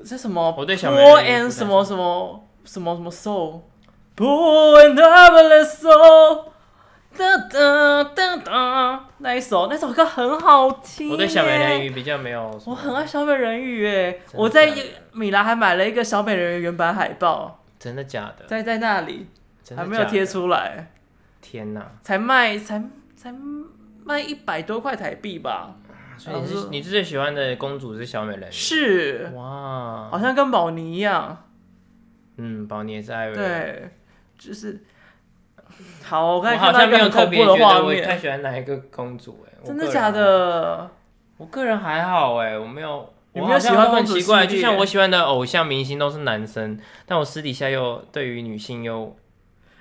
Speaker 1: 这什么？
Speaker 2: 我对小美人鱼
Speaker 1: Poor and 什么什么什么什么 soul，Poor and loveless soul，哒哒哒哒，那一首那首歌很好听。
Speaker 2: 我对小美人鱼比较没有。
Speaker 1: 我很爱小美人鱼诶，我在米兰还买了一个小美人鱼原版海报。
Speaker 2: 真的假的？
Speaker 1: 在在那里，还没有贴出来。
Speaker 2: 天哪！
Speaker 1: 才卖才才卖一百多块台币吧。
Speaker 2: 所以你是你最喜欢的公主是小美人鱼？
Speaker 1: 是哇，好像跟宝妮一样。嗯，
Speaker 2: 宝妮也是艾薇。
Speaker 1: 对，就是好。我
Speaker 2: 好像没有特别觉得我太喜欢哪一个公主哎。
Speaker 1: 真的假的？
Speaker 2: 我个人还好哎，我没有。我没有喜欢很奇怪，就像我喜欢的偶像明星都是男生，但我私底下又对于女性又……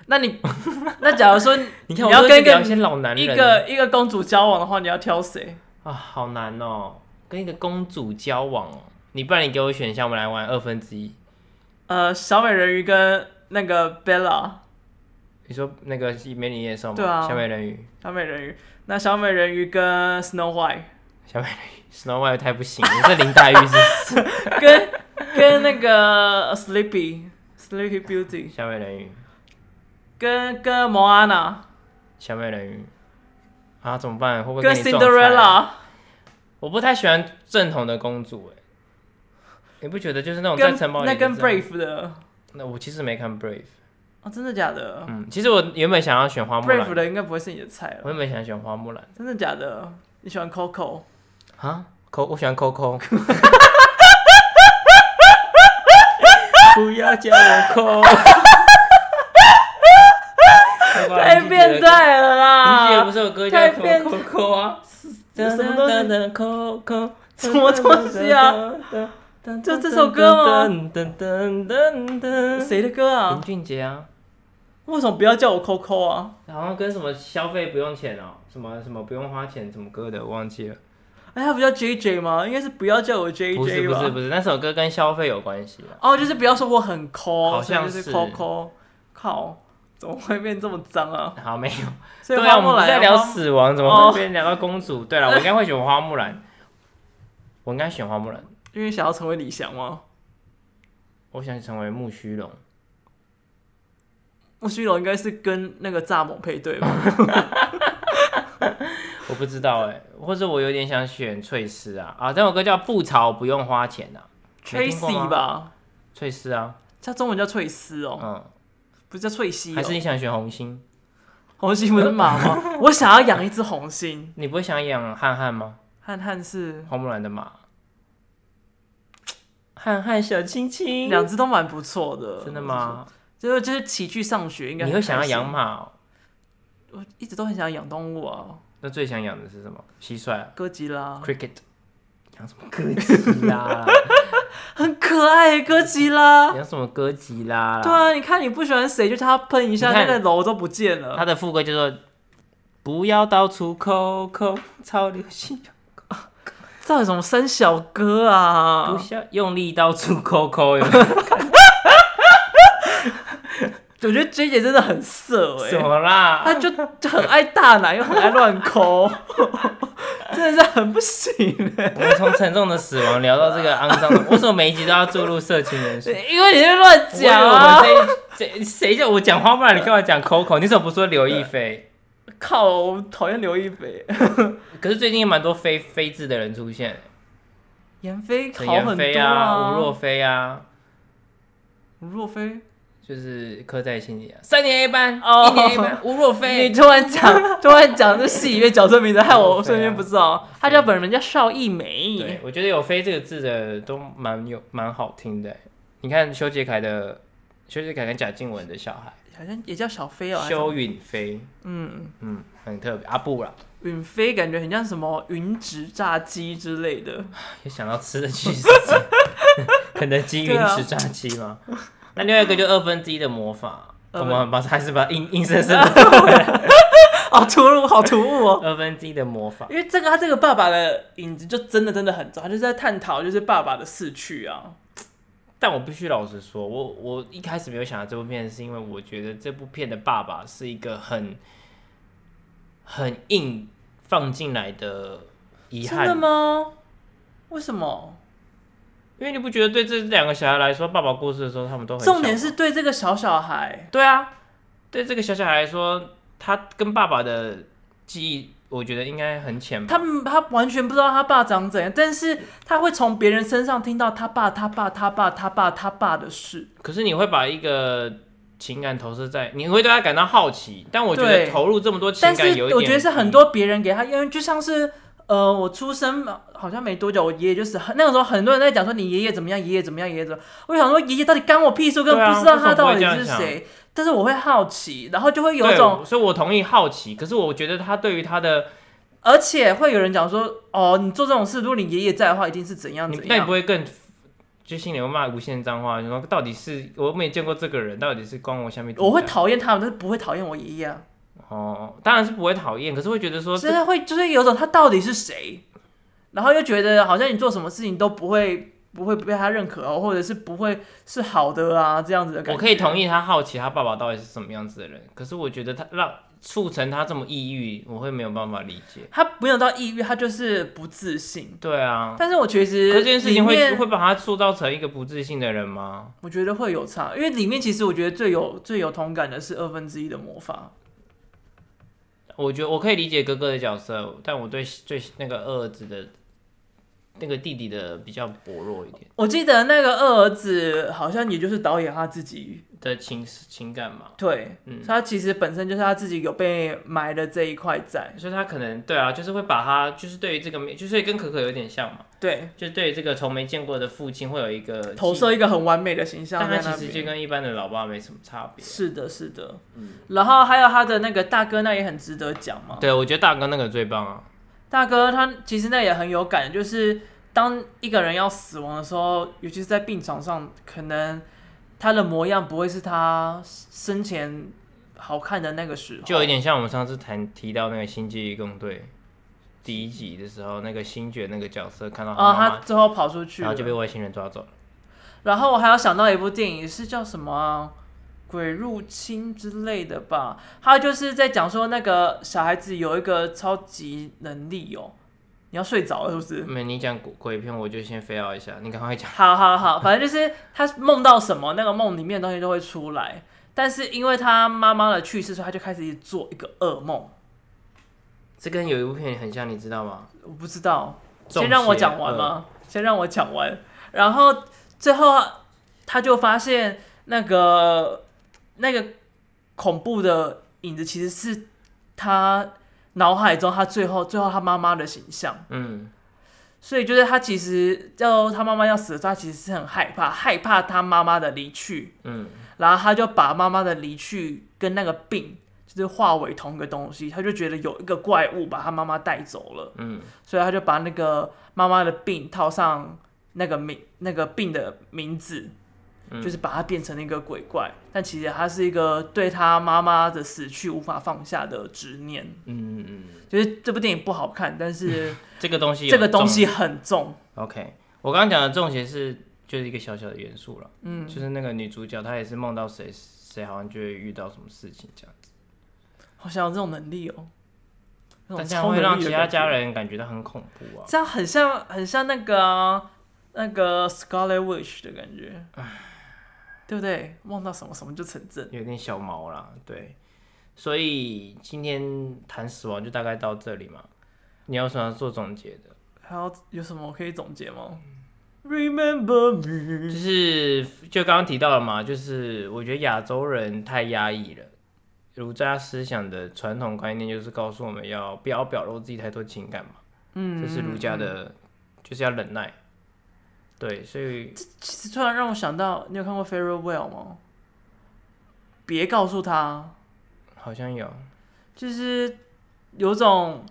Speaker 1: 那你 那假如说 你看，你要跟一个老男人一个一个公主交往的话，你要挑谁？
Speaker 2: 啊，好难哦！跟一个公主交往哦，你不然你给我选项，我们来玩二分之一。
Speaker 1: 呃，小美人鱼跟那个 Bella。
Speaker 2: 你说那个美女野兽吗？
Speaker 1: 对啊，
Speaker 2: 小美人鱼。
Speaker 1: 小美人鱼，那小美人鱼跟 Snow White。
Speaker 2: 小美人鱼，Snow White 太不行了，这林黛玉是。
Speaker 1: 跟跟那个 Sleepy Sleepy Beauty。
Speaker 2: 小美人鱼。
Speaker 1: 跟跟莫安娜。
Speaker 2: 小美人鱼。啊，怎么办？会不会
Speaker 1: 跟 Cinderella？
Speaker 2: 我不太喜欢正统的公主，哎，你不觉得就是那种在城堡里
Speaker 1: 那跟 Brave 的？
Speaker 2: 那我其实没看 Brave。
Speaker 1: 哦，真的假的？
Speaker 2: 嗯，其实我原本想要选花木兰。
Speaker 1: Brave 的应该不会是你的菜了。
Speaker 2: 我原本想选花木兰。
Speaker 1: 真的假的？你喜欢 Coco？
Speaker 2: 啊，Co，我喜欢 Coco。不要叫我 Coco。
Speaker 1: 太变态了啦！
Speaker 2: 你记得不是有歌叫 Coco 啊？
Speaker 1: 什么东西？Coco，什么东西啊？就这首歌吗？谁的歌啊？
Speaker 2: 林俊杰啊。
Speaker 1: 为什么不要叫我 Coco 啊？
Speaker 2: 好像跟什么消费不用钱哦，什么什么不用花钱，什么歌的我忘记了。
Speaker 1: 哎，他不叫 JJ 吗？应该是不要叫我 JJ 吧？不
Speaker 2: 是不是不是，那首歌跟消费有关系。
Speaker 1: 哦，就是不要说我很抠，
Speaker 2: 好像
Speaker 1: 是 Coco。靠。怎么会变这么脏啊？
Speaker 2: 好，没有。所以花木兰，我们在聊死亡，怎么会变聊到公主？对了，我应该会选花木兰。我应该选花木兰，
Speaker 1: 因为想要成为李翔吗？
Speaker 2: 我想成为木须龙。
Speaker 1: 木须龙应该是跟那个蚱蜢配对吧？
Speaker 2: 我不知道哎，或者我有点想选翠丝啊啊！这首歌叫《不潮不用花钱》啊
Speaker 1: ，Tracy 吧？
Speaker 2: 翠丝啊，
Speaker 1: 它中文叫翠丝哦。嗯。不是叫翠西，
Speaker 2: 还是你想选红心？
Speaker 1: 红心不是马吗？我想要养一只红心。
Speaker 2: 你不会想养瀚瀚吗？
Speaker 1: 瀚瀚是
Speaker 2: 花木兰的马。瀚瀚小亲亲，
Speaker 1: 两只都蛮不错的。
Speaker 2: 真的吗？
Speaker 1: 就是就是骑去上学应该。
Speaker 2: 你会想要养马哦？
Speaker 1: 我一直都很想要养动物啊。
Speaker 2: 那最想养的是什么？蟋蟀、
Speaker 1: 哥吉拉、
Speaker 2: Cricket。养什么哥吉拉？
Speaker 1: 很可爱，哥吉拉。
Speaker 2: 养什么哥吉拉？
Speaker 1: 对啊，你看你不喜欢谁，就叫他喷一下，那个楼都不见了。
Speaker 2: 他的副歌就说：“不要到处抠抠，超流行。”
Speaker 1: 这有什么生小哥啊？
Speaker 2: 不要用力到处抠抠。
Speaker 1: 我觉得 J 姐真的很色哎、欸，
Speaker 2: 怎么啦？
Speaker 1: 她就就很爱大奶，又很爱乱抠，真的是很不行哎、欸。
Speaker 2: 我们从沉重的死亡聊到这个肮脏的，为什么每一集都要注入色情元素？
Speaker 1: 因为你在乱讲啊！
Speaker 2: 谁谁叫我讲花不然？你干嘛讲 Coco？你怎么不说刘亦菲？
Speaker 1: 靠，我讨厌刘亦菲。
Speaker 2: 可是最近也蛮多非非字的人出现，
Speaker 1: 闫飞好很多啊，
Speaker 2: 吴若飞啊，
Speaker 1: 吴若飞。
Speaker 2: 就是刻在心里啊，三年 A 班，oh, 一年 A 班，吴若飞。
Speaker 1: 你突然讲，突然讲这戏里面角色名字，害我瞬间不知道，他叫本人叫邵艺梅。
Speaker 2: 对，我觉得有“飞”这个字的都蛮有蛮好听的。你看修杰楷的，修杰楷跟贾静雯的小孩，
Speaker 1: 好像也叫小飞哦。
Speaker 2: 修允飞，嗯嗯，很特别。阿布啦，
Speaker 1: 允飞感觉很像什么云植炸鸡之类的，
Speaker 2: 也想到吃的去死，肯德基云植炸鸡吗？那另外一个就二分之一的魔法，我们把还是把硬硬生生的
Speaker 1: 好突兀，好突兀哦！
Speaker 2: 二分之一的魔法，
Speaker 1: 因为这个他这个爸爸的影子就真的真的很重，他就是在探讨就是爸爸的逝去啊。
Speaker 2: 但我必须老实说，我我一开始没有想到这部片，是因为我觉得这部片的爸爸是一个很很硬放进来的遗憾。
Speaker 1: 真的吗？为什么？
Speaker 2: 因为你不觉得对这两个小孩来说，爸爸过世的时候他们都很
Speaker 1: 重点是对这个小小孩，
Speaker 2: 对啊，对这个小小孩来说，他跟爸爸的记忆，我觉得应该很浅。
Speaker 1: 他们他完全不知道他爸长怎样，但是他会从别人身上听到他爸、他爸、他爸、他爸、他爸的事。
Speaker 2: 可是你会把一个情感投射在，你会对他感到好奇，但我觉得投入这么多情感有一点，
Speaker 1: 我觉得是很多别人给他，因为就像是。呃，我出生好像没多久，我爷爷就是那个时候，很多人在讲说你爷爷怎么样，爷爷怎么样，爷爷怎么样。我想说爷爷到底干我屁事，我根本不知道他到底是谁。但是我会好奇，然后就会有一种，
Speaker 2: 所以我同意好奇。可是我觉得他对于他的，
Speaker 1: 而且会有人讲说，哦，你做这种事，如果你爷爷在的话，一定是怎样怎样。
Speaker 2: 那你不会更就心里会骂无限脏话，就说到底是我没见过这个人，到底是关我下面？
Speaker 1: 我会讨厌他，但是不会讨厌我爷爷啊。
Speaker 2: 哦，当然是不会讨厌，可是会觉得说，
Speaker 1: 真的会就是有种他到底是谁？然后又觉得好像你做什么事情都不会不会被他认可哦，或者是不会是好的啊，这样子的感觉。
Speaker 2: 我可以同意他好奇他爸爸到底是什么样子的人，可是我觉得他让促成他这么抑郁，我会没有办法理解。
Speaker 1: 他没有到抑郁，他就是不自信。
Speaker 2: 对啊，
Speaker 1: 但是我其实
Speaker 2: 这件事情会会把他塑造成一个不自信的人吗？
Speaker 1: 我觉得会有差，因为里面其实我觉得最有最有同感的是二分之一的魔法。
Speaker 2: 我觉得我可以理解哥哥的角色，但我对最那个二儿子的。那个弟弟的比较薄弱一点。
Speaker 1: 我记得那个二儿子好像也就是导演他自己
Speaker 2: 的情情感嘛。
Speaker 1: 对，嗯，他其实本身就是他自己有被埋的这一块在，
Speaker 2: 所以他可能对啊，就是会把他就是对于这个就是跟可可有点像嘛。
Speaker 1: 对，
Speaker 2: 就是对于这个从没见过的父亲会有一个
Speaker 1: 投射一个很完美的形象，
Speaker 2: 但他其实就跟一般的老爸没什么差别。
Speaker 1: 是的，是的，嗯。然后还有他的那个大哥，那也很值得讲嘛。
Speaker 2: 对，我觉得大哥那个最棒啊。
Speaker 1: 大哥他其实那也很有感，就是当一个人要死亡的时候，尤其是在病床上，可能他的模样不会是他生前好看的那个时候，
Speaker 2: 就有点像我们上次谈提到那个《星际异攻队》第一集的时候，那个星爵那个角色看到他妈妈，
Speaker 1: 哦，他最后跑出去，
Speaker 2: 然后就被外星人抓走了。
Speaker 1: 然后我还要想到一部电影是叫什么啊？鬼入侵之类的吧，他就是在讲说那个小孩子有一个超级能力哦。你要睡着了是不是？
Speaker 2: 没，你讲鬼鬼片，我就先飞奥一下。你赶快讲。
Speaker 1: 好好好，反正就是他梦到什么，那个梦里面的东西都会出来。但是因为他妈妈的去世，所以他就开始做一个噩梦。
Speaker 2: 这跟有一部片很像，你知道吗？
Speaker 1: 我不知道。先让我讲完吗？先让我讲完。然后最后他就发现那个。那个恐怖的影子其实是他脑海中他最后最后他妈妈的形象，嗯，所以就是他其实要他妈妈要死，他其实是很害怕，害怕他妈妈的离去，嗯，然后他就把妈妈的离去跟那个病就是化为同一个东西，他就觉得有一个怪物把他妈妈带走了，嗯，所以他就把那个妈妈的病套上那个名那个病的名字。就是把它变成了一个鬼怪，但其实他是一个对他妈妈的死去无法放下的执念。嗯嗯，就是这部电影不好看，但是
Speaker 2: 这个东西
Speaker 1: 这个东西很重。
Speaker 2: OK，我刚刚讲的重其实是就是一个小小的元素了。嗯，就是那个女主角她也是梦到谁谁好像就会遇到什么事情这样子。
Speaker 1: 好想有这种能力哦，
Speaker 2: 但这样会让其他家人感觉到很恐怖啊。
Speaker 1: 这样很像很像那个、啊、那个 Scarlet Witch 的感觉。对不对？梦到什么什么就成真，
Speaker 2: 有点小毛啦。对，所以今天谈死亡就大概到这里嘛。你要什么要做总结的？
Speaker 1: 还要有什么我可以总结吗？Remember me，
Speaker 2: 就是就刚刚提到了嘛，就是我觉得亚洲人太压抑了，儒家思想的传统观念就是告诉我们要不要表露自己太多情感嘛。嗯，这是儒家的，嗯、就是要忍耐。对，所以
Speaker 1: 这其实突然让我想到，你有看过《Farewell》吗？别告诉他，
Speaker 2: 好像有，
Speaker 1: 就是有种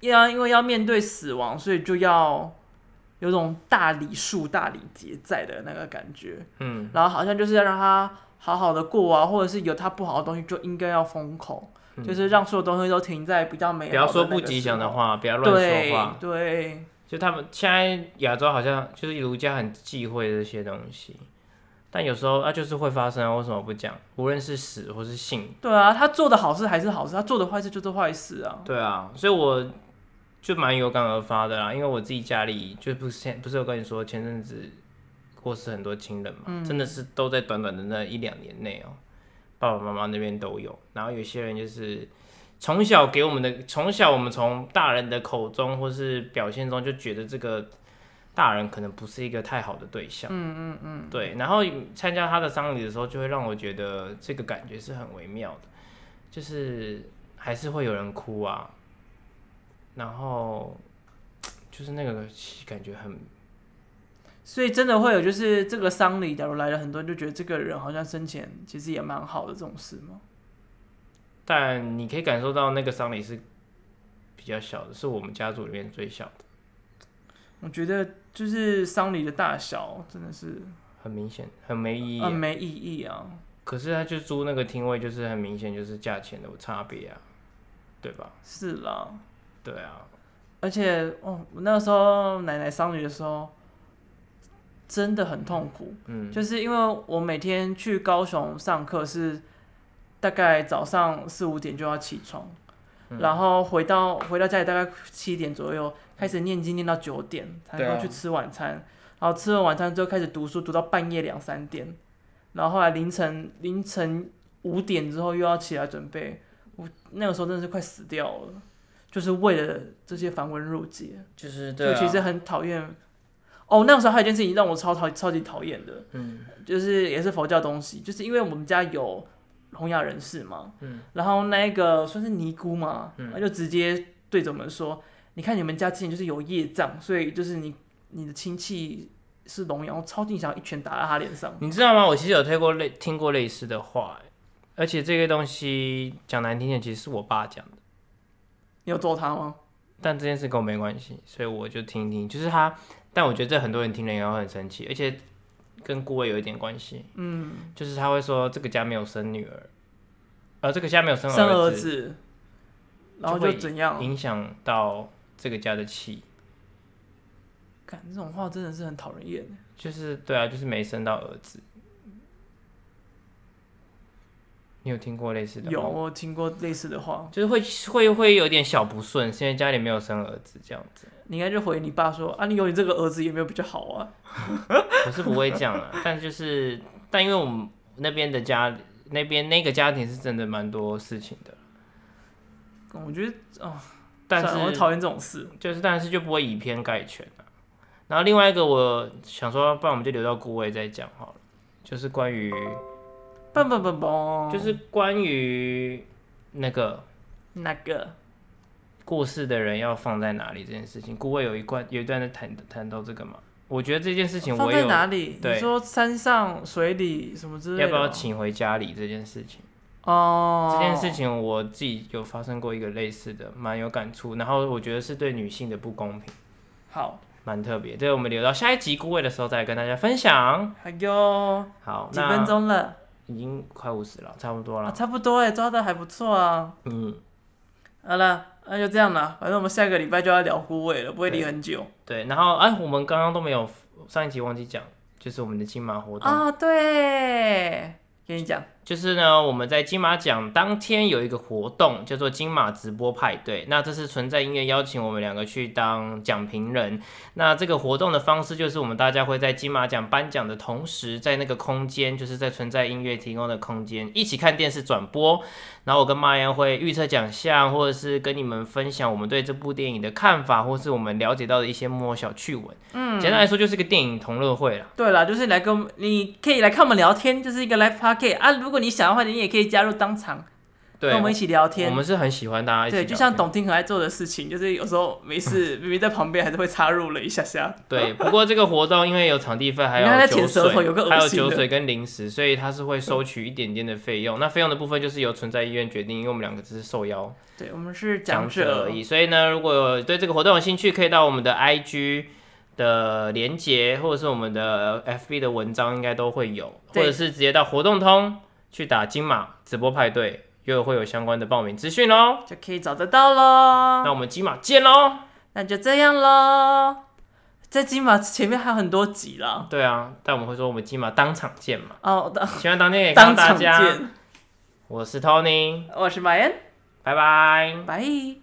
Speaker 1: 要因为要面对死亡，所以就要有种大礼数、大礼节在的那个感觉。嗯，然后好像就是要让他好好的过啊，或者是有他不好的东西就应该要封口，嗯、就是让所有东西都停在比较美好的。不
Speaker 2: 要说不吉祥的话，不要乱说话。
Speaker 1: 对。对
Speaker 2: 就他们现在亚洲好像就是儒家很忌讳这些东西，但有时候啊就是会发生，为什么不讲？无论是死或是性。
Speaker 1: 对啊，他做的好事还是好事，他做的坏事就是坏事啊。
Speaker 2: 对啊，所以我就蛮有感而发的啦，因为我自己家里就不是前不是有跟你说前阵子过世很多亲人嘛，
Speaker 1: 嗯、
Speaker 2: 真的是都在短短的那一两年内哦，爸爸妈妈那边都有。然后有些人就是从小给我们的，从小我们从大人的口中或是表现中就觉得这个大人可能不是一个太好的对象。
Speaker 1: 嗯嗯嗯，
Speaker 2: 对。然后参加他的丧礼的时候，就会让我觉得这个感觉是很微妙的，就是还是会有人哭啊，然后就是那个感觉很。
Speaker 1: 所以真的会有，就是这个丧礼，假如来了很多人，就觉得这个人好像生前其实也蛮好的这种事吗？
Speaker 2: 但你可以感受到那个丧礼是比较小的，是我们家族里面最小的。
Speaker 1: 我觉得就是丧礼的大小真的是
Speaker 2: 很明显，很没意义，
Speaker 1: 很没意义啊。
Speaker 2: 可是他就租那个厅位，就是很明显就是价钱的差别啊，对吧？
Speaker 1: 是啦，
Speaker 2: 对啊。
Speaker 1: 而且哦，我那个时候奶奶丧礼的时候。真的很痛苦，嗯，就是因为我每天去高雄上课是大概早上四五点就要起床，嗯、然后回到回到家里大概七点左右开始念经念到九点才能够去吃晚餐，啊、然后吃完晚餐之后开始读书读到半夜两三点，然后后来凌晨凌晨五点之后又要起来准备，我那个时候真的是快死掉了，就是为了这些繁文缛节，
Speaker 2: 就是对、啊，
Speaker 1: 就其实很讨厌。哦，那个时候还有一件事情让我超讨超级讨厌的，嗯，就是也是佛教东西，就是因为我们家有聋哑人士嘛，嗯，然后那个算是尼姑嘛，嗯，他就直接对着我们说，你看你们家之前就是有业障，所以就是你你的亲戚是聋哑，我超级想要一拳打在他脸上。
Speaker 2: 你知道吗？我其实有听过类听过类似的话，而且这个东西讲难听点，其实是我爸讲的。
Speaker 1: 你有揍他吗？
Speaker 2: 但这件事跟我没关系，所以我就听听，就是他。但我觉得这很多人听了以后很生气，而且跟顾伟有一点关系。嗯，就是他会说这个家没有生女儿，而这个家没有生儿子，
Speaker 1: 生儿子，然后就怎样
Speaker 2: 影响到这个家的气。
Speaker 1: 看这种话真的是很讨人厌。
Speaker 2: 就是对啊，就是没生到儿子。你有听过类似的？
Speaker 1: 有，我听过类似的话，
Speaker 2: 就是会会会有点小不顺，现在家里没有生儿子这样子。
Speaker 1: 你应该就回你爸说啊，你有你这个儿子也没有比较好啊。
Speaker 2: 我是不会这样啊，但就是但因为我们那边的家那边那个家庭是真的蛮多事情的。
Speaker 1: 我觉得哦，
Speaker 2: 但是
Speaker 1: 我讨厌这种事，
Speaker 2: 就是但是就不会以偏概全啊。然后另外一个我想说，不然我们就留到顾位再讲好了，就是关于。
Speaker 1: 嘣嘣嘣嘣，
Speaker 2: 就是关于那个
Speaker 1: 那个
Speaker 2: 过世的人要放在哪里这件事情，顾问有一段有一段在谈谈到这个嘛？我觉得这件事情我有
Speaker 1: 放在哪里？
Speaker 2: 对，
Speaker 1: 你说山上、水里什么之类的，
Speaker 2: 要不要请回家里这件事情？
Speaker 1: 哦，
Speaker 2: 这件事情我自己有发生过一个类似的，蛮有感触。然后我觉得是对女性的不公平，
Speaker 1: 好，
Speaker 2: 蛮特别。这个我们留到下一集顾位的时候再跟大家分享。
Speaker 1: 哎呦，
Speaker 2: 好，
Speaker 1: 几分钟了。
Speaker 2: 已经快五十了，差不多了。
Speaker 1: 啊，差不多哎，抓的还不错啊。
Speaker 2: 嗯，
Speaker 1: 好了，那就这样啦。反正我们下个礼拜就要聊孤味了，不会离很久。
Speaker 2: 对，对，然后哎，我们刚刚都没有上一集忘记讲，就是我们的金马活动
Speaker 1: 啊。对，跟你讲。
Speaker 2: 就是呢，我们在金马奖当天有一个活动，叫做金马直播派对。那这是存在音乐邀请我们两个去当讲评人。那这个活动的方式就是，我们大家会在金马奖颁奖的同时，在那个空间，就是在存在音乐提供的空间，一起看电视转播。然后我跟马岩会预测奖项，或者是跟你们分享我们对这部电影的看法，或是我们了解到的一些幕后小趣闻。嗯，简单来说就是个电影同乐会啦。
Speaker 1: 对啦，就是来跟，你可以来看我们聊天，就是一个 live party 啊。如果你想的话，你也可以加入当场，跟我们一起聊天。
Speaker 2: 我们是很喜欢大家一起。
Speaker 1: 对，就像董听很爱做的事情，就是有时候没事，明明在旁边还是会插入了一下下。
Speaker 2: 对，不过这个活动因为有场地费，还有酒水，还有酒水跟零食，所以他是会收取一点点的费用。那费用的部分就是由存在医院决定，因为我们两个只是受邀，
Speaker 1: 对，我们是讲者而已。
Speaker 2: 所以呢，如果对这个活动有兴趣，可以到我们的 IG 的连接，或者是我们的 FB 的文章，应该都会有，或者是直接到活动通。去打金马直播派对，又会有相关的报名资讯喽，
Speaker 1: 就可以找得到喽。
Speaker 2: 那我们金马见喽，
Speaker 1: 那就这样喽。在金马前面还有很多集啦。
Speaker 2: 对啊，但我们会说我们金马当场见嘛。
Speaker 1: 哦，
Speaker 2: 希望当天也看到大家。
Speaker 1: 见。
Speaker 2: 我是 Tony，
Speaker 1: 我是 Mayan，
Speaker 2: 拜拜，
Speaker 1: 拜。